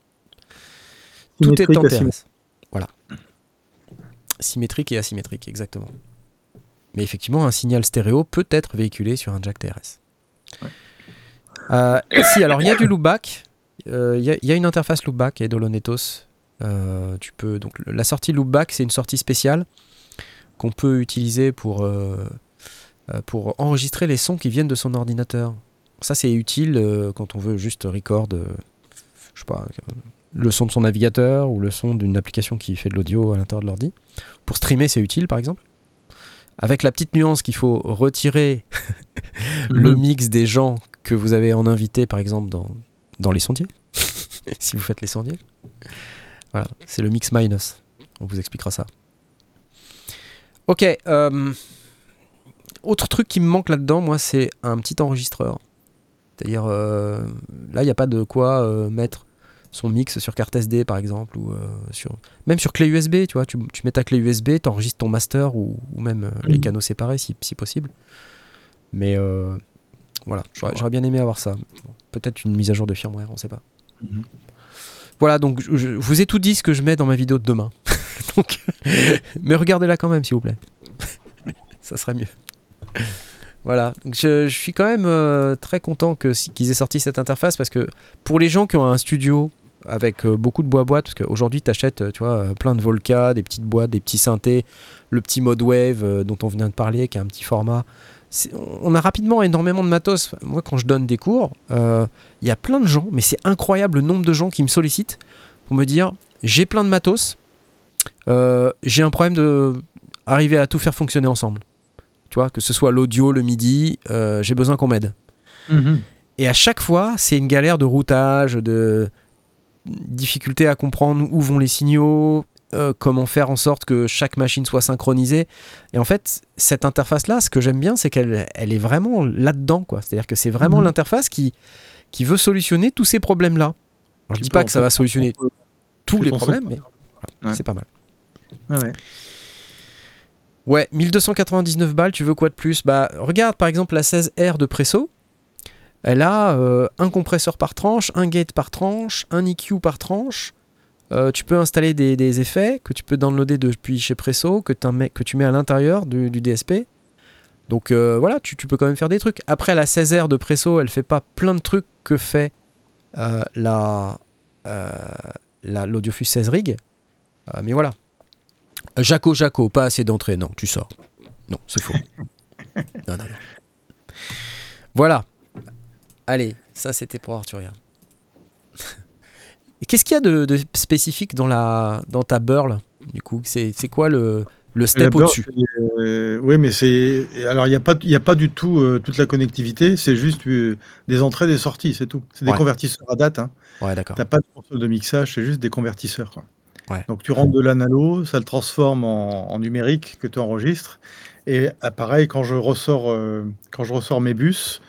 Tout est en. TRS. Voilà. Symétrique et asymétrique, exactement. Mais effectivement, un signal stéréo peut être véhiculé sur un jack TRS. Euh, si, alors il y a du loopback. Euh, Il y, a- il y a une interface loopback et Dolonetos. Euh, tu peux donc la sortie loopback, c'est une sortie spéciale qu'on peut utiliser pour euh, euh, pour enregistrer les sons qui viennent de son ordinateur. Ça, c'est utile euh, quand on veut juste record, euh, je sais pas, le son de son navigateur ou le son d'une application qui fait de l'audio à l'intérieur de l'ordi. Pour streamer, c'est utile, par exemple. Avec la petite nuance qu'il faut retirer le mix des gens que vous avez en invité, par exemple, dans, dans les sondiers, si vous faites les sondiers. Voilà, c'est le mix minus. On vous expliquera ça. Ok. euh, autre truc qui me manque là-dedans, moi, c'est un petit enregistreur. C'est-à-dire, euh, là, il n'y a pas de quoi euh, mettre son mix sur carte SD, par exemple, ou sur même sur clé USB, tu vois. Tu, tu mets ta clé USB, tu enregistres ton master ou, ou même les Mhm. canaux séparés, si, si possible. Mais euh, voilà, j'aurais bien aimé avoir ça. Bon, Peut-être une mise à jour de firmware, on sait pas. Mhm. Voilà, donc je, je vous ai tout dit ce que je mets dans ma vidéo de demain. mais regardez-la quand même, s'il vous plaît. ça serait mieux. Voilà, je, suis quand même euh, très content que qu'ils aient sorti cette interface parce que pour les gens qui ont un studio avec euh, beaucoup de bois boîte, parce qu'aujourd'hui tu achètes tu euh, plein de Volca, des petites boîtes, des petits synthés, le petit mode wave euh, dont on vient de parler, qui a un petit format. On a rapidement énormément de matos. Moi, quand je donne des cours, euh, il y a plein de gens, mais c'est incroyable le nombre de gens qui me sollicitent pour me dire j'ai plein de matos, euh, j'ai un problème de arriver à tout faire fonctionner ensemble. Tu vois, que ce soit l'audio, le MIDI, euh, j'ai besoin qu'on m'aide. Mhm. Et à chaque fois, c'est une galère de routage, de difficulté à comprendre où vont les signaux, euh, comment faire en sorte que chaque machine soit synchronisée. Et en fait, cette interface-là, ce que j'aime bien, c'est qu'elle elle est vraiment là-dedans. quoi. C'est-à-dire que c'est vraiment Mhm. l'interface qui, qui veut solutionner tous ces problèmes-là. Alors, je dis pas que ça va solutionner tous les problèmes, mais Ouais. c'est pas mal. Ouais, ouais. Ouais, 1299 balles, tu veux quoi de plus? Bah, regarde par exemple la 16R de Presso. Elle a euh, un compresseur par tranche, un gate par tranche, un EQ par tranche. Euh, tu peux installer des, effets que tu peux downloader depuis chez Presso, que, tu mets à l'intérieur du, DSP. Donc euh, voilà, tu, peux quand même faire des trucs. Après, la 16R de Presso, elle fait pas plein de trucs que fait la, la- l'Audiofus 16 Rig. Mais voilà. Jaco, Jaco, pas assez d'entrée. Non, tu sors. Non, c'est faux. non, non, non. Voilà. Allez, ça c'était pour Arturia. Et qu'est-ce qu'il y a de, de spécifique dans, la, dans ta burl Du coup, c'est, quoi le, le step au-dessus? euh, oui, mais c'est. Alors, il n'y a, pas- y a pas du tout euh, toute la connectivité, c'est juste euh, des entrées, des sorties, c'est tout. C'est des Ouais. convertisseurs à date. Hein. Ouais, d'accord. Tu n'as pas de console de mixage, c'est juste des convertisseurs. Quoi. Ouais. Donc, tu rentres de l'analo, ça le transforme en, en numérique que tu enregistres. Et ah, pareil, quand je ressors, euh, quand je ressors mes bus,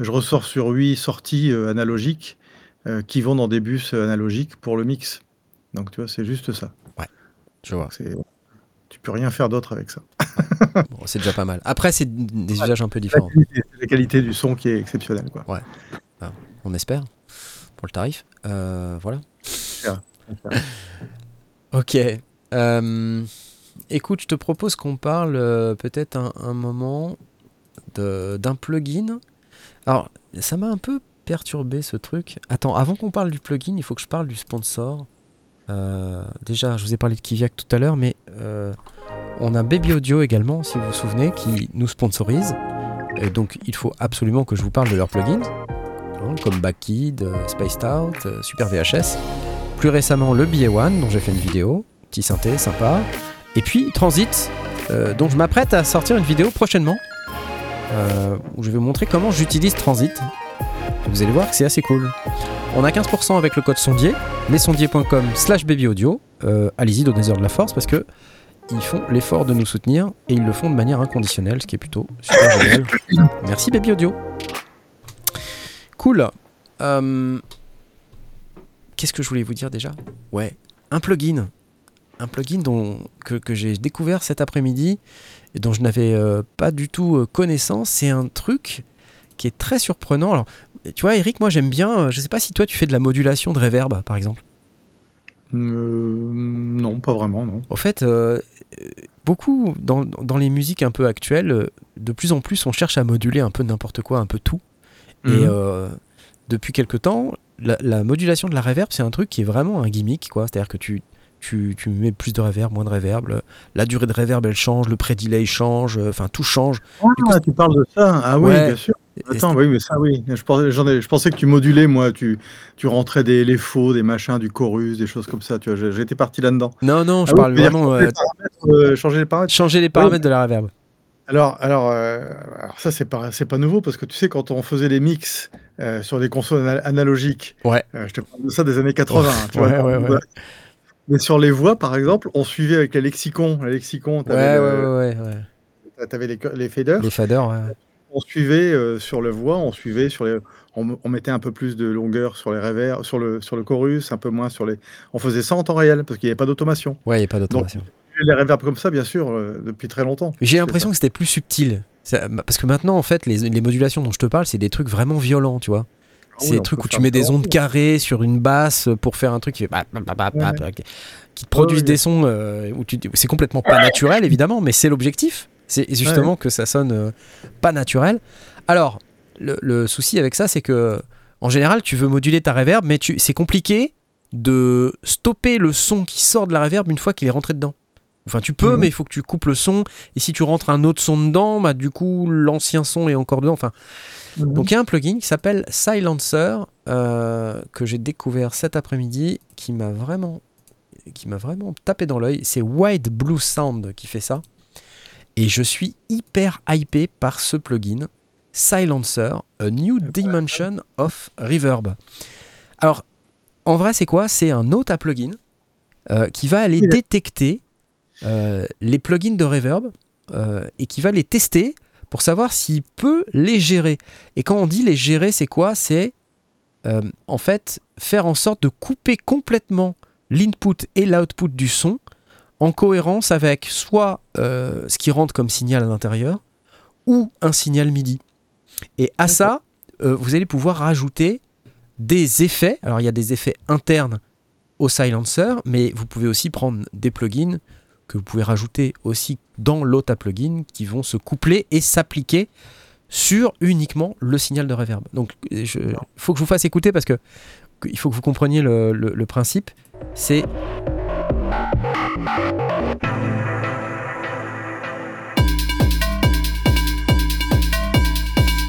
je ressors sur 8 sorties euh, analogiques euh, qui vont dans des bus analogiques pour le mix. Donc tu vois, c'est juste ça. Je vois. Tu peux rien faire d'autre avec ça. Bon, c'est déjà pas mal. Après, c'est des usages un peu différents. C'est la qualité du son qui est exceptionnelle. Quoi. On espère. Pour le tarif. Voilà. Ok. Euh, écoute, je te propose qu'on parle euh, peut-être un, moment d'un plugin. Alors, ça m'a un peu perturbé ce truc. Attends, avant qu'on parle du plugin, il faut que je parle du sponsor. Euh, déjà, je vous ai parlé de Kiviak tout à l'heure, mais on a Baby Audio également, si vous vous souvenez, qui nous sponsorise. Et donc, il faut absolument que je vous parle de leurs plugins, hein, comme Backkid, Spaced Out, Super VHS. Plus récemment, le BA1, dont j'ai fait une vidéo, petit synthé sympa. Et puis Transit, euh, dont je m'apprête à sortir une vidéo prochainement, euh, où je vais vous montrer comment j'utilise Transit. Vous allez voir que c'est assez cool. On a 15% avec le code sondier, lesondiers.com slash babyaudio. Euh, Allez-y, donnez-leur de la force parce que ils font l'effort de nous soutenir et ils le font de manière inconditionnelle, ce qui est plutôt super génial. Merci Baby Audio. Cool. Euh, Qu'est-ce que je voulais vous dire déjà? Ouais, un plugin. Un plugin dont, que, que j'ai découvert cet après-midi et dont je n'avais euh, pas du tout euh, connaissance. C'est un truc qui est très surprenant. Alors, tu vois, Eric, moi j'aime bien. euh, je sais pas si toi tu fais de la modulation de reverb, par exemple. Euh, non, pas vraiment, non. Au fait, euh, beaucoup dans, dans les musiques un peu actuelles, de plus en plus, on cherche à moduler un peu n'importe quoi, un peu tout. Et Mhm. euh, depuis quelque temps, la, la modulation de la reverb, c'est un truc qui est vraiment un gimmick, quoi. C'est-à-dire que tu, tu, tu mets plus de reverb, moins de reverb, le- la durée de reverb elle change, le pré-delay change, euh, enfin tout change. Ah, tu parles de ça Ah oui, bien sûr. Attends, oui, mais ça, oui. Je pensais, j'en ai- je pensais que tu modulais, moi. Tu, tu rentrais des les faux, des machins, du chorus, des choses comme ça. Tu vois, j'étais parti là-dedans. Non, non, je Ah parle vraiment changer euh, les paramètres, euh, changer les paramètres. changer les paramètres de la reverb. Alors, alors, euh, alors ça, c'est pas, c'est pas nouveau parce que tu sais, quand on faisait les mix euh, sur des consoles ana- analogiques, Ouais. euh, je te parle de ça des années 80. tu vois. Ouais, ouais, ouais. Mais sur les voix, par exemple, on suivait avec les lexicons. Les lexicons, t'avais le- les, les faders. Les faders. On suivait sur le voix, on suivait sur les, on, on mettait un peu plus de longueur sur les revers, sur le sur le chorus, un peu moins sur les. On faisait ça en temps réel parce qu'il n'y avait pas d'automation. Ouais, il n'y a pas d'automation. Les reverbs comme ça, bien sûr, euh, depuis très longtemps. J'ai l'impression que c'était plus subtil. Ça- Parce que maintenant, en fait, les, les modulations dont je te parle, c'est des trucs vraiment violents, tu vois. Ah C'est oui, des on trucs où tu mets des ondes carrées sur une basse pour faire un truc qui fait Ouais, qui te produisent ouais, des sons euh, où tu c'est complètement pas naturel évidemment, mais c'est l'objectif. C'est justement que ça sonne euh, pas naturel. Alors, le, le souci avec ça, c'est que en général, tu veux moduler ta reverb, mais tu, c'est compliqué de stopper le son qui sort de la reverb une fois qu'il est rentré dedans. Enfin, tu peux, Mhm. mais il faut que tu coupes le son. Et si tu rentres un autre son dedans, bah, du coup, l'ancien son est encore dedans. Enfin, Mhm. donc il y a un plugin qui s'appelle Silencer euh, que j'ai découvert cet après-midi qui m'a vraiment qui m'a vraiment tapé dans l'œil. C'est White Blue Sound qui fait ça. Et je suis hyper hypé par ce plugin Silencer, A New Dimension of Reverb. Alors, en vrai, c'est quoi? C'est un autre plugin euh, qui va aller détecter les plugins de reverb euh, et qui va les tester pour savoir s'il peut les gérer. Et quand on dit les gérer, c'est quoi? C'est euh, en fait faire en sorte de couper complètement l'input et l'output du son en cohérence avec soit euh, ce qui rentre comme signal à l'intérieur ou un signal MIDI. Et à ça, euh, vous allez pouvoir rajouter des effets. Alors il y a des effets internes au silencer, mais vous pouvez aussi prendre des plugins que vous pouvez rajouter aussi dans l'autre plugin qui vont se coupler et s'appliquer sur uniquement le signal de reverb. Donc il faut que je vous fasse écouter parce que il faut que vous compreniez le, principe. C'est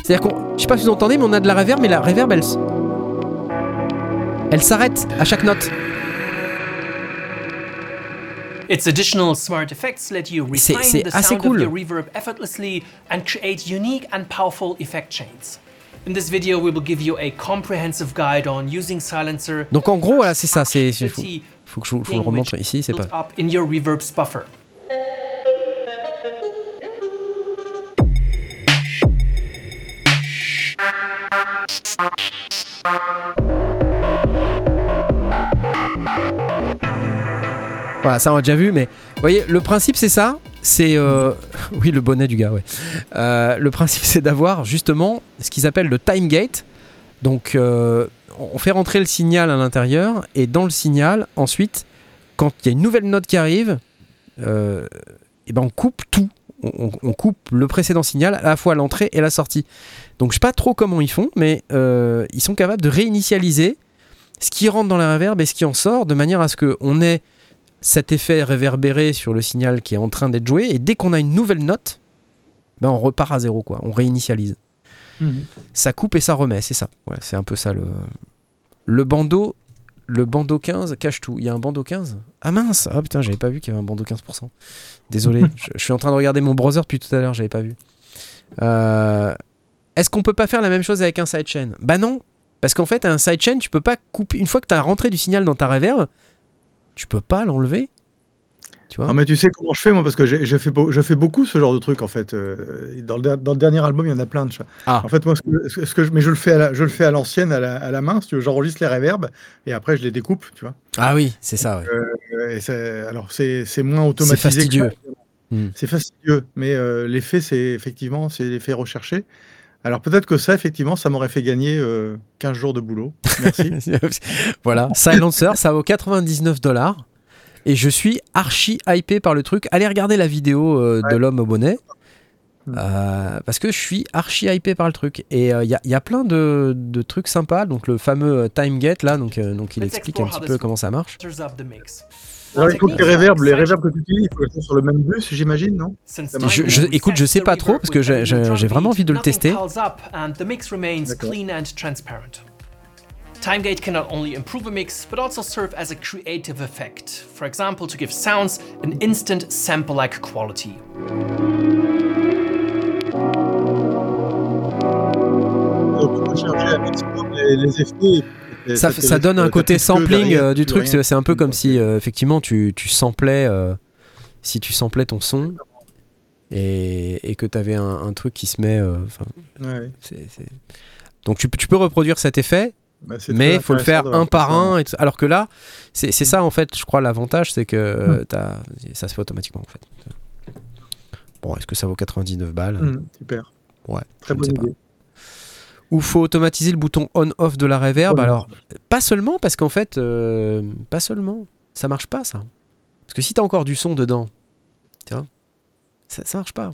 C'est-à-dire qu'on, je sais pas si vous entendez, mais on a de la reverb, mais la reverb, elle, elle s'arrête à chaque note. Its additional smart effects let you refine the ah, sound cool. of your reverb effortlessly and create unique and powerful effect chains. In this video, we will give you a comprehensive guide on using silencer. Donc en gros, voilà, c'est ça. C'est, faut, faut que je, vous- le remontre ici. C'est pas. up in your reverb's buffer. Voilà, ça on a déjà vu, mais vous voyez, le principe c'est ça. C'est euh, oui le bonnet du gars, ouais. Euh, le principe c'est d'avoir justement ce qu'ils appellent le time gate. Donc euh, on fait rentrer le signal à l'intérieur et dans le signal, ensuite, quand il y a une nouvelle note qui arrive, et ben on coupe tout. On, coupe le précédent signal à la fois l'entrée et la sortie. Donc je sais pas trop comment ils font, mais ils sont capables de réinitialiser ce qui rentre dans la reverb et ce qui en sort de manière à ce qu'on ait cet effet réverbéré sur le signal qui est en train d'être joué et dès qu'on a une nouvelle note, ben on repart à zéro quoi, on réinitialise. Ça coupe et ça remet, c'est ça. Ouais, c'est un peu ça le le bandeau le bandeau 15 cache tout. Il y a un bandeau 15 Ah mince Ah putain, j'avais pas vu qu'il y avait un bandeau 15%. Désolé, je, je suis en train de regarder mon browser depuis tout à l'heure, j'avais pas vu. Euh, Est-ce qu'on peut pas faire la même chose avec un sidechain? Bah non, parce qu'en fait, un sidechain, tu peux pas couper. Une fois que tu as rentré du signal dans ta reverb, tu peux pas l'enlever. Tu vois Ah, mais tu sais comment je fais moi parce que fait, beau- je fais beaucoup ce genre de trucs en fait. euh, dans, le, der- dans le dernier album, il y en a plein de. Ah. En fait, moi, ce que, ce je, mais je le fais à la, je le fais à l'ancienne, à la, à la main. Si j'enregistre les réverbes et après je les découpe, tu vois. Ah oui, c'est ça, ouais. Euh, et c'est- alors c'est c'est moins automatisé. que fastidieux. C'est fastidieux, mais euh, l'effet, c'est effectivement, c'est l'effet recherché. Alors peut-être que ça, effectivement, ça m'aurait fait gagner euh, 15 jours de boulot. Merci. voilà, Silencer, ça vaut 99 dollars. Et je suis archi hypé par le truc. Allez regarder la vidéo euh, de l'homme au bonnet. Mm. Euh, parce que je suis archi hypé par le truc. Et il y, a- y a plein de, de trucs sympas. Donc le fameux euh, time gate là, donc, euh, donc il explique un petit peu comment ça marche. Of the mix. Alors, il faut que les réverbes, les réverbes que tu utilises, il faut les faire sur le même bus, j'imagine, non? Je- je- écoute, je sais pas trop, parce que j'ai- vraiment envie de le tester. TimeGate can not only improve a mix, but also serve as a creative effect. For example, to give sounds an instant sample-like quality. Donc, tu peux charger avec les, les effets. Ça, donne un côté sampling derrière, euh, du truc. C'est un peu comme si euh, effectivement tu, tu samplais, euh, si tu samplais ton son et, et que tu avais un, un truc qui se met. Donc tu, peux- tu peux reproduire cet effet, bah, mais il faut le faire un par un. et alors que là, c'est ça en fait, je crois, l'avantage, c'est que euh, t'as- ça se fait automatiquement en fait. Bon, est-ce que ça vaut 99 balles? Hum, super. Ouais, Très bonne idée. Ou faut automatiser le bouton on-off de la reverb. Alors, pas seulement parce qu'en fait, euh, pas seulement, ça marche pas ça. Parce que si t'as encore du son dedans, vois, ça, ça marche pas.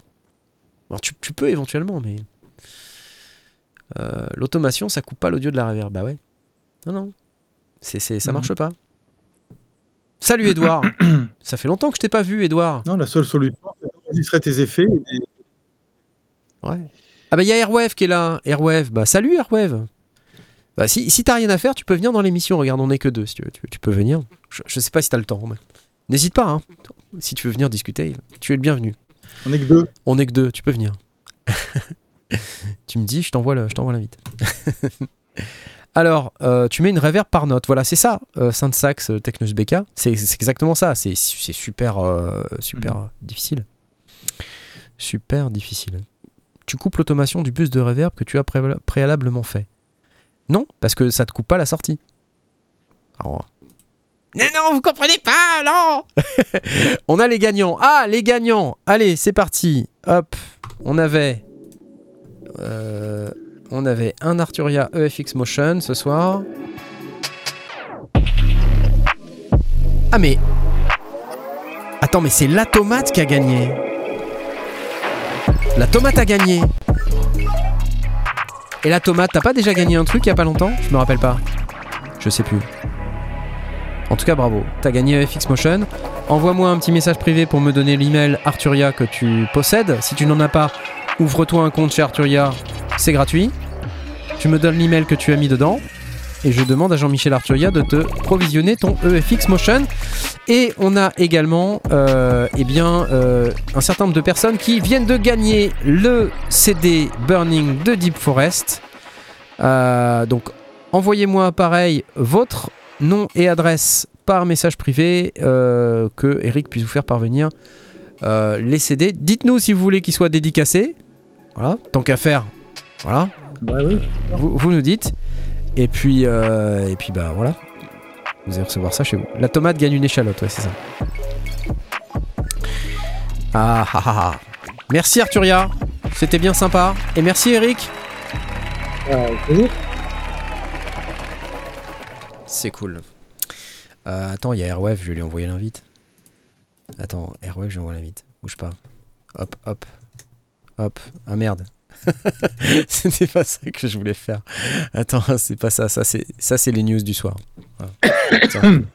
Alors tu, tu peux éventuellement, mais euh, l'automation ça coupe pas l'audio de la reverb. Bah ouais. Non non, c'est, c'est, ça Mhm. marche pas. Salut Edouard. ça fait longtemps que je t'ai pas vu Edouard. Non, la seule solution, c'est d'enregistrer tes effets. et- Ouais. Ah bah il y a Airwave qui est là. Airwave, bah salut Airwave. Bah si, si t'as rien à faire, tu peux venir dans l'émission. Regarde, on est que deux si tu veux. Tu, tu peux venir. Je, je sais pas si t'as le temps. mais N'hésite pas. Hein. Si tu veux venir discuter, tu es le bienvenu. On est que deux. On est que deux, tu peux venir. tu me dis, je t'envoie le- je t'envoie l'invite. Alors, euh, tu mets une reverb par note. Voilà, c'est ça, euh, Saint-Sax euh, Technos BK. C'est exactement ça. C'est super, euh, super euh, difficile. Super difficile. Tu coupes l'automation du bus de reverb que tu as pré- préalablement fait. Non, parce que ça te coupe pas la sortie. Alors, mais non, vous comprenez pas, non On a les gagnants. Ah, les gagnants Allez, c'est parti. Hop, on avait... euh, on avait un Arturia EFX Motion ce soir. Ah mais... Attends, mais c'est la tomate qui a gagné. La tomate a gagné. Et la tomate, t'as pas déjà gagné un truc il y a pas longtemps? Je me rappelle pas. Je sais plus. En tout cas, bravo. T'as gagné FX Motion. Envoie-moi un petit message privé pour me donner l'email Arturia que tu possèdes. Si tu n'en as pas, ouvre-toi un compte chez Arturia. C'est gratuit. Tu me donnes l'email que tu as mis dedans. Et je demande à Jean-Michel Arturia de te provisionner ton EFX Motion. Et on a également euh, eh bien, euh, un certain nombre de personnes qui viennent de gagner le CD Burning de Deep Forest. Euh, donc envoyez-moi pareil votre nom et adresse par message privé que Eric puisse vous faire parvenir les CD. Dites-nous si vous voulez qu'ils soient dédicacés. Voilà, tant qu'à faire. Voilà, Bah oui. Vous, vous nous dites. Et puis, et puis bah voilà. Vous allez recevoir ça chez vous. La tomate gagne une échalote, ouais, c'est ça. Ah ah ah ah. Merci Arturia. C'était bien sympa. Et merci Eric. Euh. C'est cool. Euh, attends, il y a Airwave, je vais lui envoyer l'invite. Attends, Airwave, je lui envoie l'invite. Bouge pas. Hop, hop. Hop. Ah merde. C'était pas ça que je voulais faire. Attends, c'est pas ça. Ça, c'est ça, c'est les news du soir.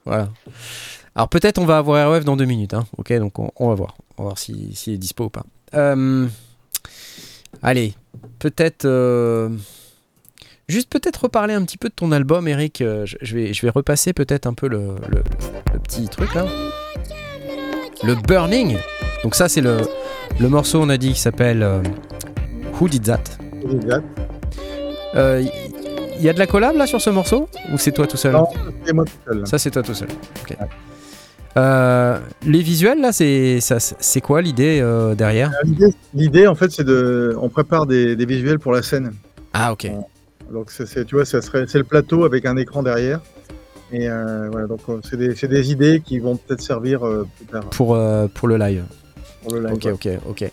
Voilà. Alors peut-être on va avoir Airwave dans deux minutes. Hein. Ok, donc on, on va voir. On va voir s'il si, est dispo ou pas. Euh, allez, peut-être. euh, Juste peut-être reparler un petit peu de ton album, Eric. Euh, je, je vais, je vais repasser peut-être un peu le, le- le petit truc là. Le Burning. Donc ça c'est le, le morceau, on a dit, qui s'appelle euh, Who Did That. Exact. Euh, Il y a de la collab là sur ce morceau? Ou c'est toi tout seul? Non, c'est moi tout seul. Ça c'est toi tout seul. Ok. Euh, les visuels là, c'est quoi l'idée euh, derrière? L'idée- en fait, c'est de. On prépare des, des visuels pour la scène. Ah ok. Donc, c'est- tu vois, ça serait, c'est le plateau avec un écran derrière. Et euh, voilà, donc euh, c'est des, idées qui vont peut-être servir euh, plus tard Pour, euh, pour le live. pour le live. Ok ok ok.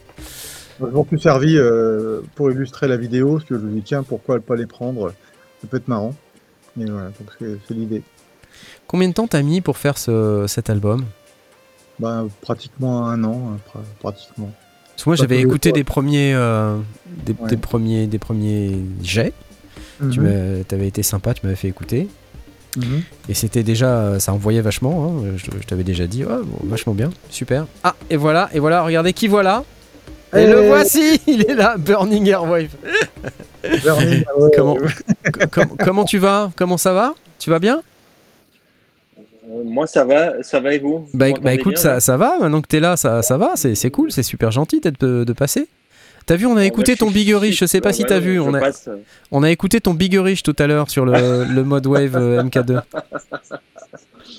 M'ont plus servi euh, pour illustrer la vidéo, parce que je me dis, tiens, pourquoi pas les prendre? Ça peut être marrant. Et voilà, c'est l'idée. Combien de temps t'as mis pour faire ce, cet album? Bah, pratiquement un an, hein, pra- pratiquement. Parce que moi j'avais écouté des premiers, euh, des, Ouais. des premiers, des premiers jets. Tu Mhm, avais été sympa, tu m'avais fait écouter. mhm. Et c'était déjà, ça envoyait vachement. hein. Je, je t'avais déjà dit, oh, bon, vachement bien, super. Ah, et voilà, et voilà, regardez qui voilà. Et le Eh. voici, il est là, Burning Airwave. Burning, ouais, Comment, com- tu vas? Comment ça va? Tu vas bien? Euh, Moi, ça va, ça va et vous? Vous bah, bah écoute, bien, ça, ça va, maintenant que t'es là, ça, ça va, c'est c'est cool, c'est super gentil d'être de, de passer. T'as vu, on a Bon, écouté ton je Big suis- Rich, je sais pas si t'as vu, on a, passe, euh, on a écouté ton Big Rich tout à l'heure sur le, le mode Wave euh, MK2.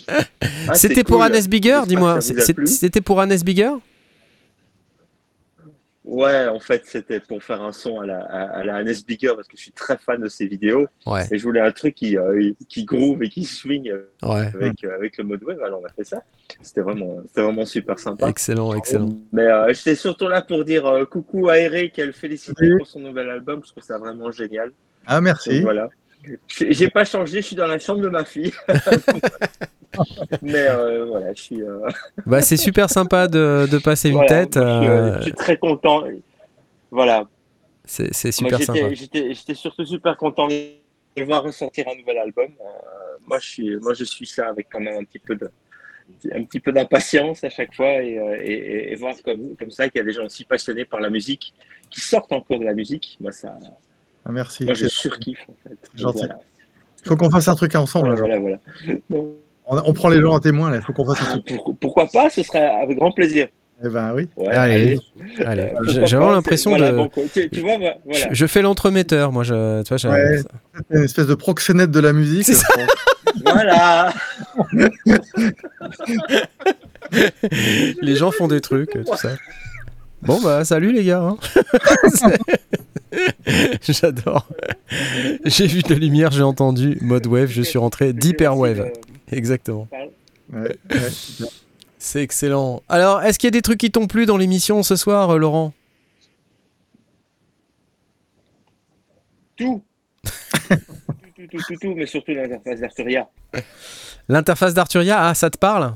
ah, C'était pour cool. Hannes Bigger, dis-moi, c'était pour Hannes Bigger? Ouais, en fait, c'était pour faire un son à la, à, à la Hannes Bigger parce que je suis très fan de ses vidéos Ouais, et je voulais un truc qui, euh, qui groove et qui swing euh, ouais, avec, euh, avec le mode wave. Alors, on a fait ça. C'était vraiment, c'était vraiment super sympa. excellent, excellent. Mais euh, j'étais surtout là pour dire euh, coucou à Eric et le féliciter Oui. pour son nouvel album. Je trouve ça vraiment génial. Ah, Donc, merci. voilà. J'ai j'ai pas changé, je suis dans la chambre de ma fille. Mais euh, voilà, je suis. euh, Bah, c'est super sympa de, de passer une tête. moi, je, suis, euh, je suis très content. Voilà. c'est Moi, super j'étais- sympa. J'étais j'étais surtout super content de voir ressortir un nouvel album. Euh, moi, je suis, moi, je suis ça avec quand même un petit peu de, un petit peu d'impatience à chaque fois et, et, et- et voir comme, comme ça qu'il y a des gens aussi passionnés par la musique qui sortent encore de la musique. Moi, ça, Ah, merci. moi, je surkiffe en fait. Gentil. Voilà. Il faut qu'on fasse un truc ensemble. Voilà, là. voilà, voilà. On, on prend les gens à témoin, là. Il faut qu'on fasse un truc. pour- pourquoi pas Ce serait avec grand plaisir. Eh ben oui. Ouais, Allez, Allez, Euh, j'ai vraiment l'impression voilà, de. tu, tu vois, voilà. Je, je fais l'entremetteur, moi. Je, tu vois, j'ai- Ouais. Une espèce de proxénète de la musique. C'est ça. voilà. les gens font des trucs, tout ça. Bon, bah, salut les gars. hein. J'adore. J'ai vu de la lumière, j'ai entendu mode wave, je suis rentré air wave. Exactement. Ouais, ouais. C'est excellent. Alors, est-ce qu'il y a des trucs qui t'ont plu dans l'émission ce soir, euh, Laurent? Tout. tout, tout, tout, tout, tout, mais surtout l'interface d'Arturia. L'interface d'Arturia, ah, ça te parle?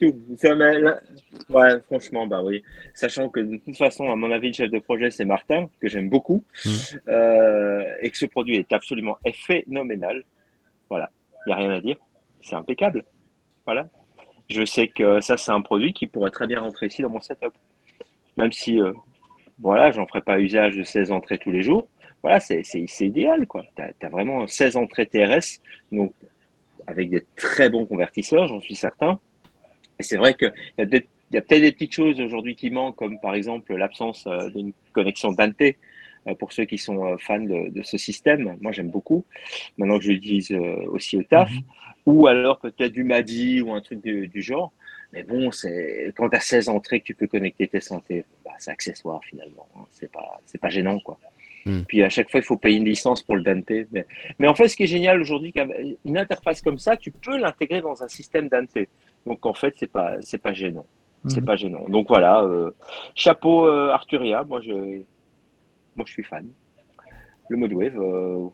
Tout. Ça, mais là- Ouais, franchement, bah oui. Sachant que de toute façon, à mon avis, le chef de projet, c'est Martin, que j'aime beaucoup, Mhm. euh, et que ce produit est absolument phénoménal. Voilà, il n'y a rien à dire. C'est impeccable. Voilà. Je sais que ça, c'est un produit qui pourrait très bien rentrer ici dans mon setup. Même si, euh, voilà, j'en ferai pas usage de 16 entrées tous les jours. Voilà, c'est idéal, quoi. Tu as, vraiment 16 entrées TRS, donc avec des très bons convertisseurs, j'en suis certain. Et c'est vrai qu'il y a peut-être des petites choses aujourd'hui qui manquent, comme par exemple l'absence euh, d'une connexion Dante. euh, Pour ceux qui sont euh, fans de, ce système, moi j'aime beaucoup. Maintenant que je l'utilise aussi au taf, ou alors peut-être du MADI ou un truc du, du genre. Mais bon, c'est quand tu as 16 entrées que tu peux connecter tes synthés, bah, c'est accessoire finalement. hein. C'est pas, c'est pas gênant quoi. Hmm. Puis à chaque fois, il faut payer une licence pour le Dante. Mais, mais en fait, ce qui est génial aujourd'hui, une interface comme ça, tu peux l'intégrer dans un système Dante. Donc en fait, c'est pas c'est pas gênant. C'est Mhm. pas gênant. Donc voilà, euh, chapeau euh, Arturia. Moi je moi je suis fan. Le mode wave. Euh...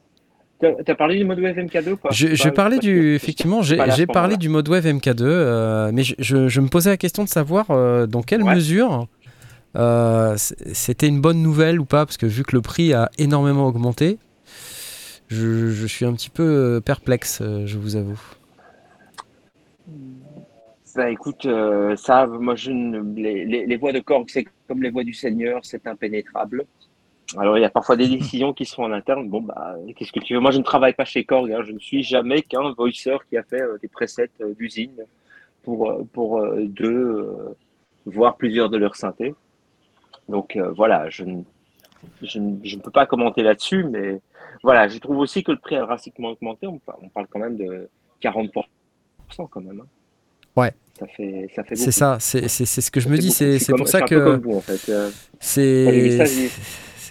T'as as parlé du mode wave MK2 ou pas? Je, parlais du. Effectivement, j'ai là parlé du mode wave MK2, euh, mais je, je- je me posais la question de savoir euh, dans quelle Ouais. mesure euh, c'était une bonne nouvelle ou pas, parce que vu que le prix a énormément augmenté, je, je suis un petit peu perplexe, je vous avoue. Bah écoute, ça, moi je ne, les, les, les voies de Korg, c'est comme les voies du Seigneur, c'est impénétrable. Alors il y a parfois des décisions qui sont en interne. Bon bah qu'est-ce que tu veux? Moi je ne travaille pas chez Korg. hein. Je ne suis jamais qu'un voicer qui a fait euh, des presets euh, d'usine pour euh, pour euh, deux voire plusieurs de leurs synthés. Donc voilà, je ne, je, ne, je ne peux pas commenter là-dessus, mais voilà, je trouve aussi que le prix a drastiquement augmenté. On, par- on parle quand même de 40% quand même. hein. Ouais. Ça fait ça fait C'est ça, c'est c'est- c'est ce que je me dis, c'est pour ça que vous, en fait. C'est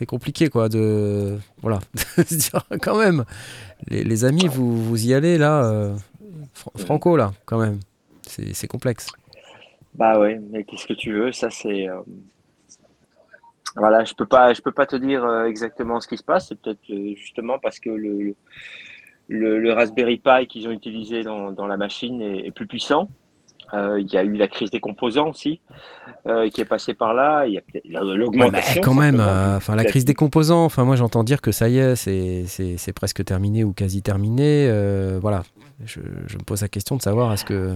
c'est compliqué quoi de voilà de se dire quand même les, les amis vous, vous y allez là euh, Fran- Franco là quand même c'est complexe Bah ouais, mais qu'est-ce que tu veux? Ça, c'est. euh, Voilà, je peux pas, je peux pas te dire euh, exactement ce qui se passe. C'est peut-être euh, justement parce que le, le, le Raspberry Pi qu'ils ont utilisé dans, dans la machine est, est plus puissant. Euh, Il y a eu la crise des composants aussi euh, qui est passée par là. Il y a peut-être la- Ouais, l'augmentation. mais quand même euh, enfin la crise des composants enfin moi j'entends dire que ça y est c'est presque terminé ou quasi terminé voilà je, je me pose la question de savoir est-ce que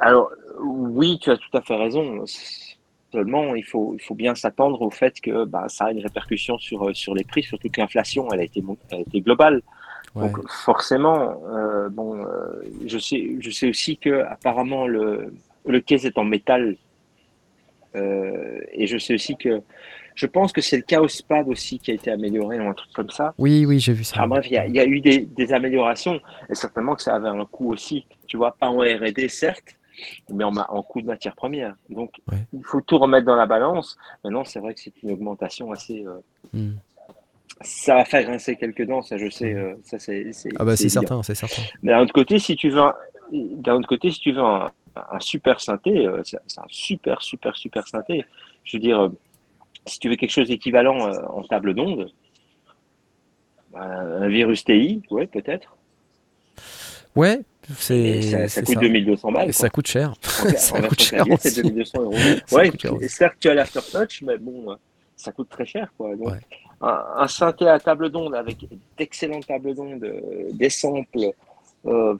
Alors, oui, tu as tout à fait raison. Seulement, il faut, il faut bien s'attendre au fait que bah, ça a une répercussion sur, sur les prix, surtout que l'inflation, elle a été globale. Ouais. Donc, forcément, euh, bon, euh, je, sais, je sais aussi que apparemment le, le case est en métal. Euh, et je sais aussi que je pense que c'est le Chaos Pad aussi qui a été amélioré ou un truc comme ça. oui oui j'ai vu ça Enfin bref, il y a, il y a eu des, des améliorations et certainement que ça avait un coût aussi. Tu vois, pas en R&D certes, mais en, en coût de matière première. Donc, Ouais. il faut tout remettre dans la balance. Maintenant, c'est vrai que c'est une augmentation assez. Hmm. Ça va faire grincer quelques dents, ça je sais. euh, ça c'est. ah bah c'est certain c'est certain Mais d'un autre côté, si tu veux, d'un autre côté, si tu veux un, un super synthé, euh, c'est un super, super, super synthé. Je veux dire, euh, si tu veux quelque chose d'équivalent en table d'onde, un virus TI, ouais, peut-être. ouais c'est ça, ça coûte ça. 2200 balles. Et ça coûte cher. En- ça en coûte cher c'est aussi 2200 euros. Ouais, certes, tu as l'aftertouch, mais bon, ça coûte très cher. Quoi. Donc, Ouais. Un, un synthé à table d'onde avec d'excellentes tables d'onde, euh, des samples, euh,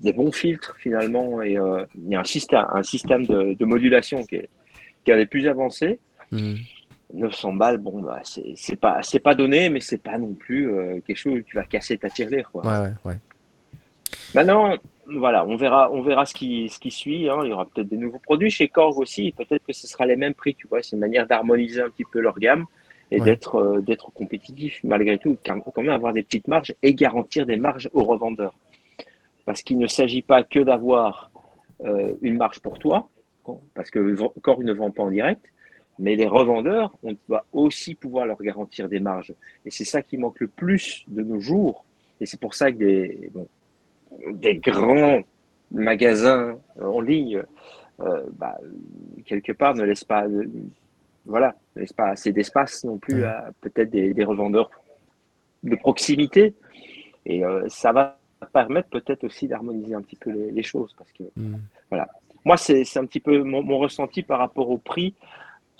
des bons filtres finalement, et il y a un système, un système de, de modulation qui est, qui est un des plus avancés. Hmm. 900 balles, bon, bah, c'est pas, pas donné, mais c'est pas non plus euh, quelque chose où tu vas casser ta tirelire. Quoi. ouais ouais ouais Maintenant, voilà, on verra, on verra ce qui, ce qui suit. hein. Il y aura peut-être des nouveaux produits chez Korg aussi. Peut-être que ce sera les mêmes prix, tu vois. C'est une manière d'harmoniser un petit peu leur gamme et Ouais. d'être, euh, d'être compétitif malgré tout, quand quand même avoir des petites marges et garantir des marges aux revendeurs. Parce qu'il ne s'agit pas que d'avoir euh, une marge pour toi, parce que Korg ne vend pas en direct, mais les revendeurs, on doit aussi pouvoir leur garantir des marges. Et c'est ça qui manque le plus de nos jours. Et c'est pour ça que des, bon, des grands magasins en ligne, euh, bah, quelque part, ne laissent pas, voilà, pas assez d'espace non plus à peut-être des, des revendeurs de proximité. Et euh, ça va permettre peut-être aussi d'harmoniser un petit peu les, les choses. Parce que Hmm. moi, c'est un petit peu mon, mon ressenti par rapport au prix.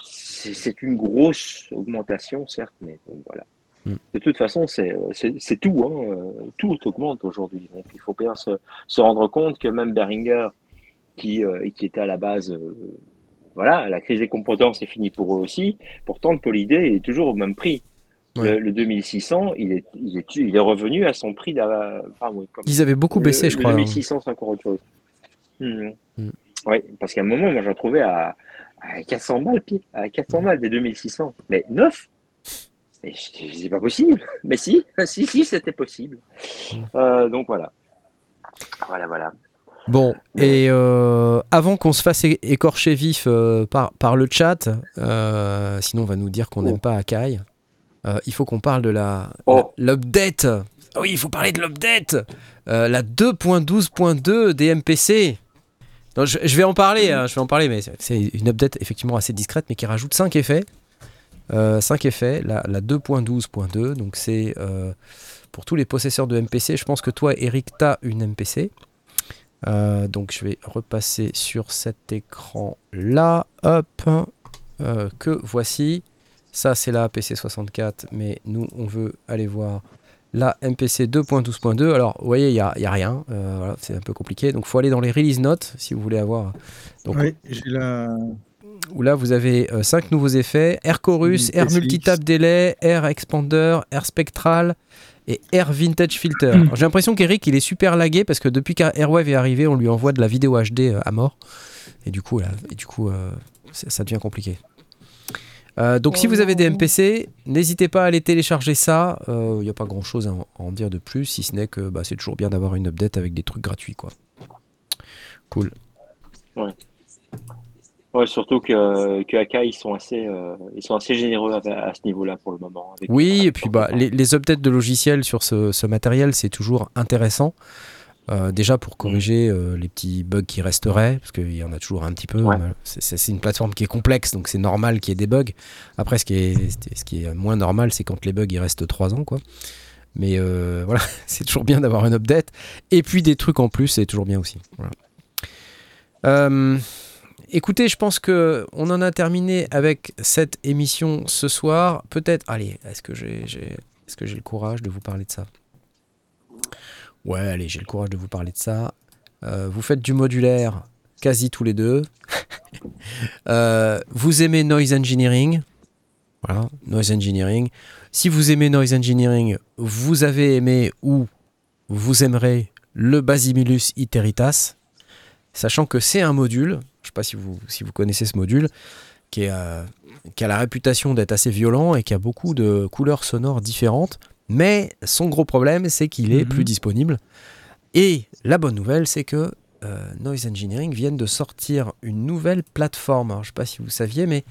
C'est une grosse augmentation, certes, mais voilà. Mm. De toute façon, c'est tout. Hein. euh, Tout augmente aujourd'hui. Donc, il faut bien se, se rendre compte que même Behringer, qui, euh, qui était à la base, euh, voilà, la crise des composants, c'est fini pour eux aussi. Pourtant, le Polydé est toujours au même prix. Ouais. Le, le 2600, il est, il, est, il est revenu à son prix d'avant. Enfin, oui, comme- ils avaient beaucoup le- baissé je le crois hein. 2600, c'est encore autre chose. Mhm. Mm. Oui, parce qu'à un moment, moi, j'en trouvais à, à 400 balles, pied, à 400 balles des 2600. Mais 9 Mais je- je- C'est pas possible. Mais si, si, si, c'était possible. Mm. Euh, donc voilà. Voilà, voilà. Bon, et euh, avant qu'on se fasse écorcher vif euh, par, par le chat, euh, sinon on va nous dire qu'on Oh. n'aime pas Akai. il faut qu'on parle de la Oh. l'update. Oui, il faut parler de l'update. La 2.12.2 des MPC. Non, je, je vais en parler, hein, je vais en parler, mais c'est- une update effectivement assez discrète, mais qui rajoute 5 effets. 5 effets, la, la 2.12.2, donc c'est pour tous les possesseurs de MPC. Je pense que toi, Eric, tu as une MPC. Euh, donc je vais repasser sur cet écran-là. Hop. Euh, que voici. Ça, c'est la PC64, mais nous, on veut aller voir la MPC 2.12.2. Alors, vous voyez, il n'y a, rien. Euh, voilà, c'est un peu compliqué. Donc, il faut aller dans les release notes si vous voulez avoir. Donc, Oui, j'ai la. où là vous avez 5 nouveaux effets Air Chorus, Air. Multitap Delay, Air Expander, Air Spectral et Air Vintage Filter. Alors, J'ai l'impression qu'Eric il est super lagué parce que depuis qu'Airwave est arrivé, on lui envoie de la vidéo HD euh, à mort. Et du coup, là, et du coup euh, ça devient compliqué. Euh, donc si vous avez des MPC, n'hésitez pas à aller télécharger ça. Il n'y a pas grand chose à en, à en dire de plus, si ce n'est que bah, c'est toujours bien d'avoir une update avec des trucs gratuits. quoi. Cool. Ouais, surtout que, que AK, ils sont assez, euh, ils sont assez généreux à, à ce niveau-là pour le moment. avec- Oui, et puis bah, les, les updates de logiciels sur ce, ce matériel, c'est toujours intéressant. Euh, déjà pour corriger euh, les petits bugs qui resteraient, parce qu'il y en a toujours un petit peu. Ouais. C'est une plateforme qui est complexe, donc c'est normal qu'il y ait des bugs. Après, ce qui est, ce qui est moins normal, c'est quand les bugs ils restent 3 ans. quoi. Mais euh, voilà, c'est toujours bien d'avoir une update. Et puis des trucs en plus, c'est toujours bien aussi. Voilà. Écoutez, je pense que on en a terminé avec cette émission ce soir. Peut-être, allez, est-ce que j'ai, j'ai- est-ce que j'ai le courage de vous parler de ça? Ouais, allez, j'ai le courage de vous parler de ça. Euh, vous faites du modulaire quasi tous les deux. Euh, vous aimez noise engineering. Voilà, noise engineering. Si vous aimez noise engineering, vous avez aimé ou vous aimerez le Basimilus Iteritas, sachant que c'est un module, je ne sais pas si vous, si vous connaissez ce module, qui, est, euh, qui a la réputation d'être assez violent et qui a beaucoup de couleurs sonores différentes, mais son gros problème, c'est qu'il est Mhm. plus disponible. Et la bonne nouvelle, c'est que euh, Noise Engineering viennent de sortir une nouvelle plateforme. Alors, je ne sais pas si vous saviez, mais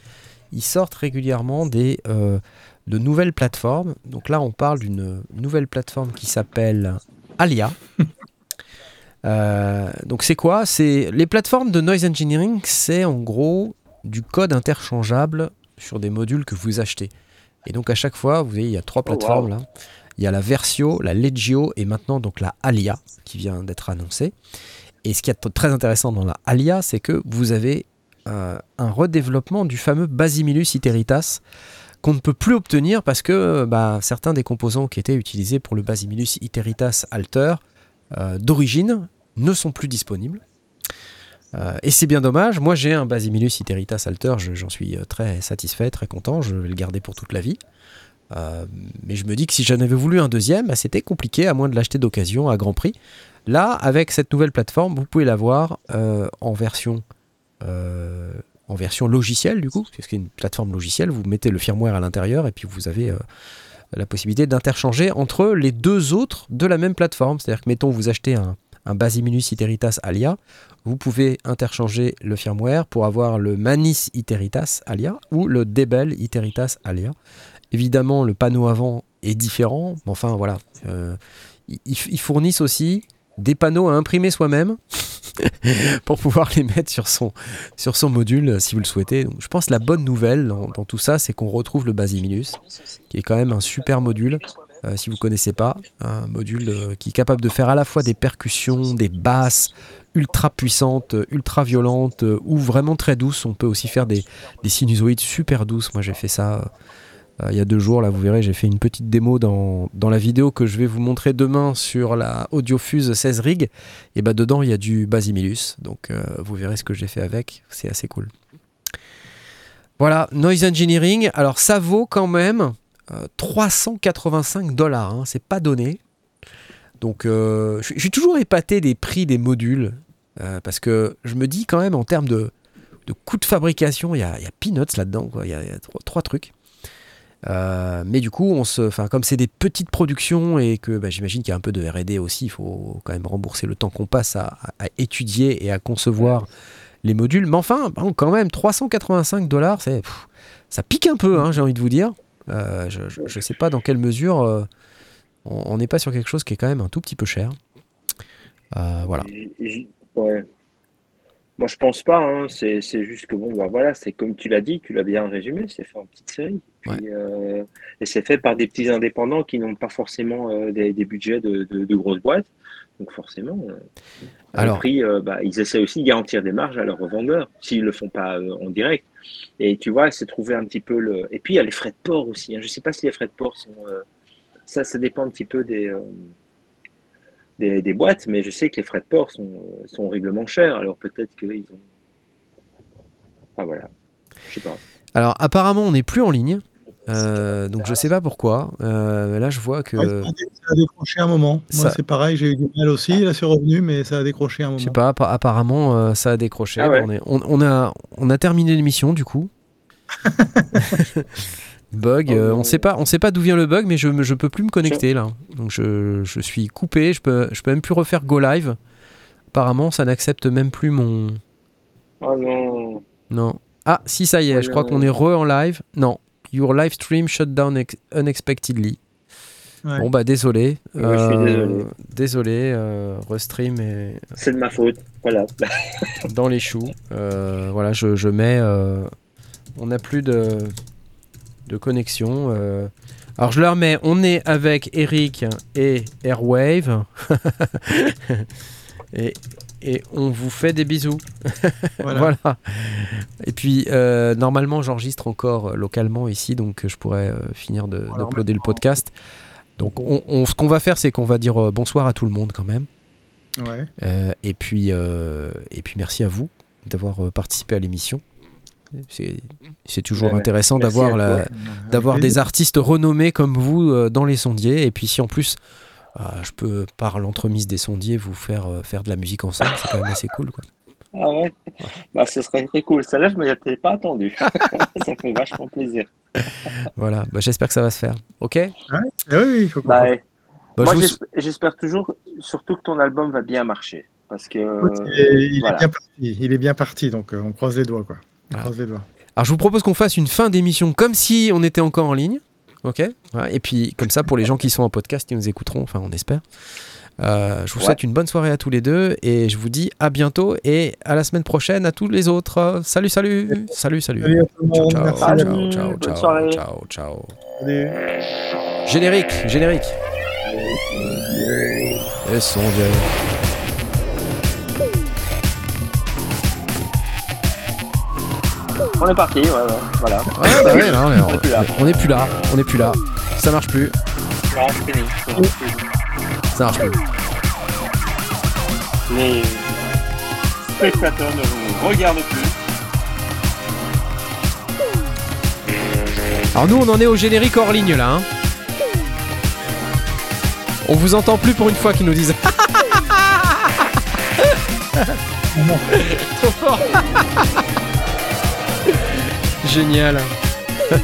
ils sortent régulièrement des, euh, de nouvelles plateformes. Donc là, on parle d'une nouvelle plateforme qui s'appelle Alia. Euh, donc c'est quoi? C'est les plateformes de noise engineering, c'est en gros du code interchangeable sur des modules que vous achetez. Et donc à chaque fois, vous voyez, il y a trois Oh, wow. plateformes là. Il y a la Versio, la Legio et maintenant donc la Alia qui vient d'être annoncée. Et ce qui est très intéressant dans la Alia, c'est que vous avez euh, un redéveloppement du fameux Basimilus Iteritas qu'on ne peut plus obtenir parce que bah, certains des composants qui étaient utilisés pour le Basimilus Iteritas Alter euh, d'origine ne sont plus disponibles. Euh, et c'est bien dommage. Moi, j'ai un Basimilus Iteritas Alter, je- j'en suis euh, très satisfait, très content. Je vais le garder pour toute la vie. Euh, mais je me dis que si j'en avais voulu un deuxième, bah, c'était compliqué à moins de l'acheter d'occasion à grand prix. Là, avec cette nouvelle plateforme, vous pouvez l'avoir en version logicielle du coup, parce que c'est une plateforme logicielle. Vous mettez le firmware à l'intérieur et puis vous avez la possibilité d'interchanger entre les deux autres de la même plateforme. C'est-à-dire que mettons vous achetez un, un Basimilus Iteritas Alia, vous pouvez interchanger le firmware pour avoir le Manis Iteritas Alia ou le Debel Iteritas Alia. Évidemment, le panneau avant est différent, mais enfin voilà. Euh, ils, fournissent aussi des panneaux à imprimer soi-même pour pouvoir les mettre sur son, module euh, si vous le souhaitez. Je pense que la bonne nouvelle dans, dans tout ça, c'est qu'on retrouve le Basimilus, qui est quand même un super module. Euh, si vous connaissez pas, un module euh, qui est capable de faire à la fois des percussions, des basses ultra puissantes, euh, ultra violentes ou vraiment très douces. On peut aussi faire des, des sinusoïdes super douces. Moi, j'ai fait ça il y a deux jours. Là, vous verrez, j'ai fait une petite démo dans, dans la vidéo que je vais vous montrer demain sur la Audiofuse 16 Rig. Et bah dedans, il y a du Basimilus. Donc, vous verrez ce que j'ai fait avec. C'est assez cool. Voilà, Noise Engineering. Alors, ça vaut quand même euh, 385 dollars. Hein, c'est pas donné. Donc, euh, je suis toujours épaté des prix des modules. euh, parce que je me dis quand même en termes de, de coût de fabrication, il y a, y peanuts là-dedans. Il y a, trois, trucs. Euh, mais du coup, on se, comme c'est des petites productions et que bah, j'imagine qu'il y a un peu de R&D aussi, il faut quand même rembourser le temps qu'on passe à, étudier et à concevoir les modules. Mais enfin, quand même, 385 dollars, ça pique un peu, hein, j'ai envie de vous dire. Euh, je ne sais pas dans quelle mesure euh, on n'est pas sur quelque chose qui est quand même un tout petit peu cher. Euh, voilà. Ouais. Moi, je pense pas. hein. C'est juste que bon, bah, voilà, c'est comme tu l'as dit, tu l'as bien résumé, c'est fait en petite série. Puis, et c'est fait par des petits indépendants qui n'ont pas forcément des, des budgets de, de- de grosses boîtes. Donc forcément, Alors- prix, euh, bah, ils essaient aussi de garantir des marges à leurs revendeurs s'ils le font pas euh, en direct. Et tu vois, c'est trouver un petit peu le. Et puis il y a les frais de port aussi. hein. Je sais pas si les frais de port sont. euh, Ça, ça dépend un petit peu des. des, des boîtes, mais je sais que les frais de port sont, sont horriblement chers. Alors peut-être qu'ils ont. Ah voilà. Je sais pas. Alors apparemment on n'est plus en ligne. Euh, donc je sais pas pourquoi. Euh, là je vois que Ouais, ça, a, dé- ça a décroché un moment. Moi, Ça- c'est pareil, j'ai eu du mal aussi. Là, c'est revenu, mais ça a décroché un moment. je sais pas. appa- Apparemment euh, ça a décroché. Ah ouais. on, est- on- on a on a terminé l'émission du coup. bug. Oh on sait pas on sait pas d'où vient le bug mais je je peux plus me connecter là. Donc je, je suis coupé. Je peux je peux même plus refaire go live. Apparemment ça n'accepte même plus mon Oh non. non. Ah si ça y est. Oh je crois qu'on est re en live. Non. Your live stream shut down ex- unexpectedly. Ouais. Bon bah désolé. Ouais, je suis désolé. Désolé, euh, Restream est C'est de ma faute. Voilà. dans les choux. Euh, voilà, je, je mets. euh, on n'a plus de, de connexion. euh. Alors je leur mets. On est avec Eric et Airwave. et, et on vous fait des bisous. Voilà. Voilà. Et puis, euh, normalement, j'enregistre encore euh, localement ici, donc euh, je pourrais euh, finir de- d'uploader le podcast. Donc, on, on- ce qu'on va faire, c'est qu'on va dire bonsoir à tout le monde quand même. Ouais. Euh, et, puis, et puis, merci à vous d'avoir participé à l'émission. C'est c'est toujours Ouais, intéressant d'avoir la- des artistes renommés comme vous dans les sondiers. Et puis si en plus, je peux, par l'entremise des sondiers, vous faire euh, faire de la musique ensemble, c'est quand même assez cool. Quoi. Ah ouais. Bah, ce serait très cool. Celle-là, je ne m'y attendais pas attendu. ça fait vachement plaisir. Voilà, Bah, j'espère que ça va se faire. Ok? Ah oui, il faut Bah, ouais. Bah, Moi, vous- j'espère toujours, surtout que ton album va bien marcher. Parce que. Écoute, il est- il, voilà. est bien parti. Il est bien parti, donc euh, on croise les doigts, quoi. On Ah. croise les doigts. Alors je vous propose qu'on fasse une fin d'émission comme si on était encore en ligne. Ok Et puis comme ça, pour les gens qui sont en podcast, qui nous écouteront, enfin on espère. Euh, je vous Ouais. souhaite une bonne soirée à tous les deux et je vous dis à bientôt et à la semaine prochaine à tous les autres. Salut, salut, salut, salut. Salut à tout le Ciao, ciao, Merci. ciao, ciao, bonne ciao, ciao, ciao. Salut. Générique, générique. Et son. On est parti, ouais, ouais, voilà. Ouais, bah ouais, non, mais On est plus là. on n'est plus là, on n'est plus là. Ça marche plus, Non, c'est fini. ça marche plus. Les spectateurs ne vous regardent plus. Alors nous on en est au générique hors ligne là. hein. On vous entend plus pour une fois qu'ils nous disent. Trop fort. Génial.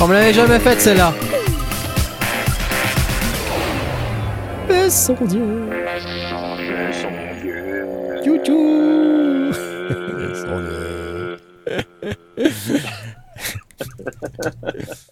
On me l'avait jamais faite celle-là. Paix son Dieu. Youtou. Dieu.